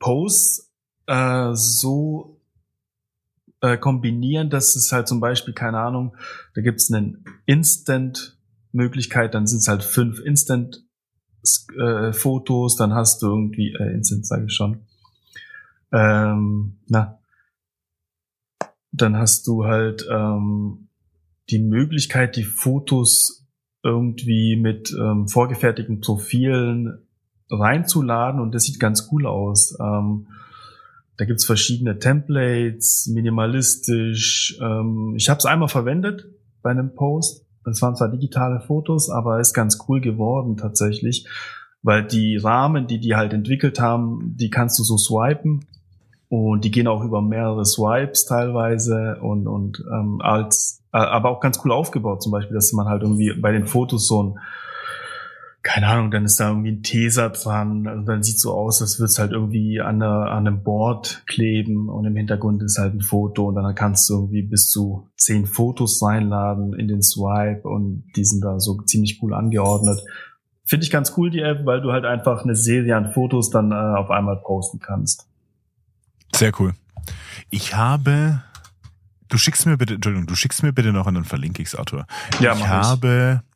Posts äh, so äh, kombinieren, dass es halt zum Beispiel, keine Ahnung, da gibt es einen Instant-Möglichkeit, dann sind es halt fünf Instant-Fotos, äh, dann hast du irgendwie, äh, Instant sage ich schon, ähm, na, dann hast du halt ähm, die Möglichkeit, die Fotos irgendwie mit ähm, vorgefertigten Profilen reinzuladen und das sieht ganz cool aus. Ähm, da gibt's verschiedene Templates, minimalistisch. Ähm, ich habe es einmal verwendet bei einem Post. Das waren zwar digitale Fotos, aber ist ganz cool geworden tatsächlich, weil die Rahmen, die die halt entwickelt haben, die kannst du so swipen und die gehen auch über mehrere Swipes teilweise und und ähm, als äh, aber auch ganz cool aufgebaut zum Beispiel, dass man halt irgendwie bei den Fotos so ein keine Ahnung, dann ist da irgendwie ein Teser dran, also dann sieht so aus, als würde es halt irgendwie an, einer, an einem Board kleben und im Hintergrund ist halt ein Foto und dann kannst du irgendwie bis zu zehn Fotos reinladen in den Swipe und die sind da so ziemlich cool angeordnet. Finde ich ganz cool, die App, weil du halt einfach eine Serie an Fotos dann äh, auf einmal posten kannst. Sehr cool. Ich habe, du schickst mir bitte, Entschuldigung, du schickst mir bitte noch und dann verlinke ich's, Arthur. Ja, ich habe ich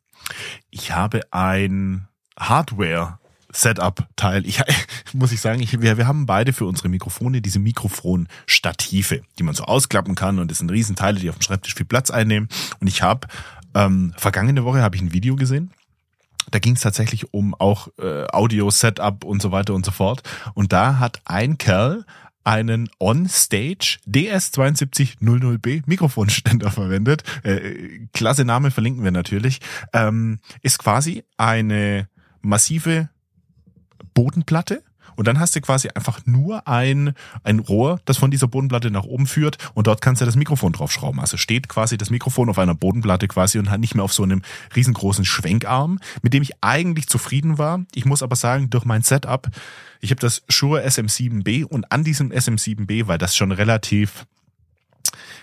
ich habe ein Hardware Setup-Teil. Ich muss ich sagen, ich, wir, wir haben beide für unsere Mikrofone diese Mikrofonstative, die man so ausklappen kann und das sind Riesenteile, die auf dem Schreibtisch viel Platz einnehmen. Und ich habe ähm, vergangene Woche habe ich ein Video gesehen. Da ging es tatsächlich um auch äh, Audio-Setup und so weiter und so fort. Und da hat ein Kerl einen On-Stage DS7200B Mikrofonständer verwendet. Äh, klasse Name verlinken wir natürlich. Ähm, ist quasi eine massive Bodenplatte und dann hast du quasi einfach nur ein, ein Rohr, das von dieser Bodenplatte nach oben führt und dort kannst du das Mikrofon draufschrauben. Also steht quasi das Mikrofon auf einer Bodenplatte quasi und hat nicht mehr auf so einem riesengroßen Schwenkarm, mit dem ich eigentlich zufrieden war. Ich muss aber sagen, durch mein Setup, ich habe das Shure SM7B und an diesem SM7B, weil das schon relativ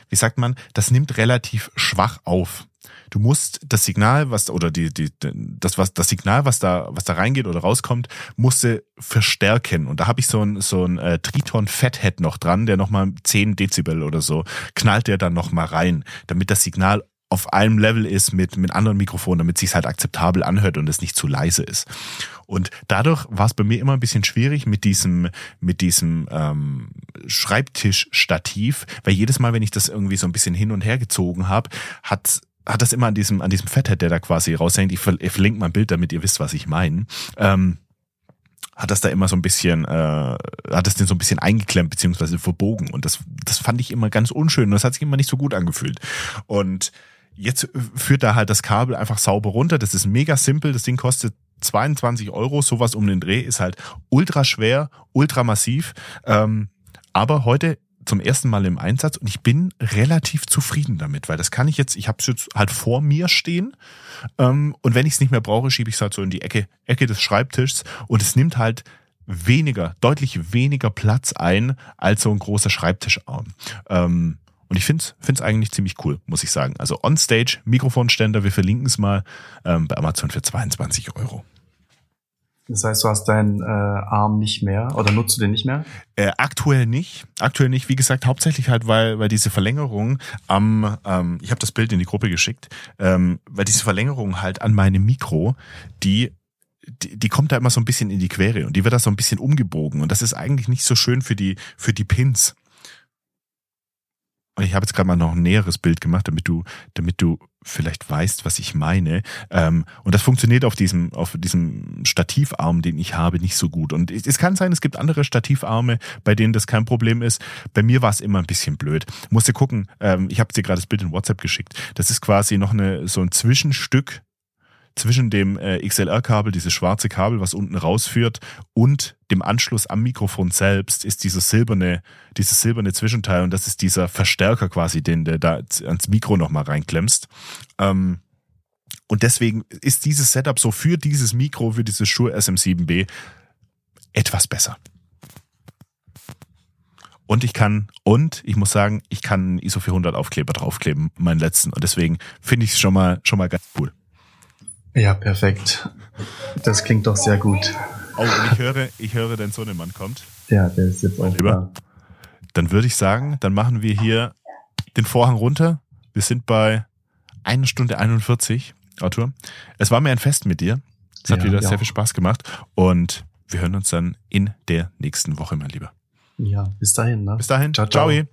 wie sagt man, das nimmt relativ schwach auf. Du musst das Signal, was oder die, die, das was das Signal, was da was da reingeht oder rauskommt, musste verstärken. Und da habe ich so ein so ein äh, Triton Fathead noch dran, der nochmal 10 Dezibel oder so knallt der dann nochmal rein, damit das Signal auf einem Level ist mit, mit anderen Mikrofonen, damit es sich halt akzeptabel anhört und es nicht zu leise ist. Und dadurch war es bei mir immer ein bisschen schwierig mit diesem, mit diesem ähm, Schreibtischstativ, weil jedes Mal, wenn ich das irgendwie so ein bisschen hin und her gezogen habe, hat hat das immer an diesem, an diesem Fathead, der da quasi raushängt. Ich, ver ich verlinke mal ein Bild, damit ihr wisst, was ich meine. Ähm, hat das da immer so ein bisschen, äh, hat es den so ein bisschen eingeklemmt beziehungsweise verbogen. Und das, das fand ich immer ganz unschön. Und das hat sich immer nicht so gut angefühlt. Und jetzt führt da halt das Kabel einfach sauber runter, das ist mega simpel, das Ding kostet 22 Euro, sowas um den Dreh, ist halt ultra schwer, ultra massiv, ähm, aber heute zum ersten Mal im Einsatz und ich bin relativ zufrieden damit, weil das kann ich jetzt, ich habe es jetzt halt vor mir stehen ähm, und wenn ich es nicht mehr brauche, schiebe ich es halt so in die Ecke, Ecke des Schreibtischs und es nimmt halt weniger, deutlich weniger Platz ein als so ein großer Schreibtischarm. Ähm, und ich finde es eigentlich ziemlich cool, muss ich sagen. Also On-Stage, Mikrofonständer, wir verlinken es mal ähm, bei Amazon für 22 Euro. Das heißt, du hast deinen äh, Arm nicht mehr oder nutzt du den nicht mehr? Äh, aktuell nicht. Aktuell nicht. Wie gesagt, hauptsächlich halt, weil, weil diese Verlängerung am, ähm, ich habe das Bild in die Gruppe geschickt, ähm, weil diese Verlängerung halt an meinem Mikro, die die, die kommt da immer so ein bisschen in die Quere und die wird da so ein bisschen umgebogen und das ist eigentlich nicht so schön für die für die Pins. Ich habe jetzt gerade mal noch ein näheres Bild gemacht, damit du, damit du vielleicht weißt, was ich meine. Ähm, und das funktioniert auf diesem, auf diesem Stativarm, den ich habe, nicht so gut. Und es, es kann sein, es gibt andere Stativarme, bei denen das kein Problem ist. Bei mir war es immer ein bisschen blöd. Musste gucken, ähm, ich habe dir gerade das Bild in WhatsApp geschickt. Das ist quasi noch eine, so ein Zwischenstück zwischen dem äh, XLR-Kabel, dieses schwarze Kabel, was unten rausführt, und dem Anschluss am Mikrofon selbst ist dieses silberne, dieses silberne Zwischenteil und das ist dieser Verstärker quasi, den du da ans Mikro nochmal reinklemmst. Ähm, und deswegen ist dieses Setup so für dieses Mikro, für dieses Shure SM7B etwas besser. Und ich kann, und ich muss sagen, ich kann einen ISO 400 Aufkleber draufkleben, meinen letzten. Und deswegen finde ich es schon mal, schon mal ganz cool. Ja, perfekt. Das klingt doch sehr gut. Oh, und ich höre, ich höre, dein Sohnemann kommt. Ja, der ist jetzt auch Lieber. da. Dann würde ich sagen, dann machen wir hier den Vorhang runter. Wir sind bei einer Stunde 41, Arthur. Es war mir ein Fest mit dir. Es hat ja, wieder ja. sehr viel Spaß gemacht. Und wir hören uns dann in der nächsten Woche, mein Lieber. Ja, bis dahin. Ne? Bis dahin. Ciao, ciao. ciao.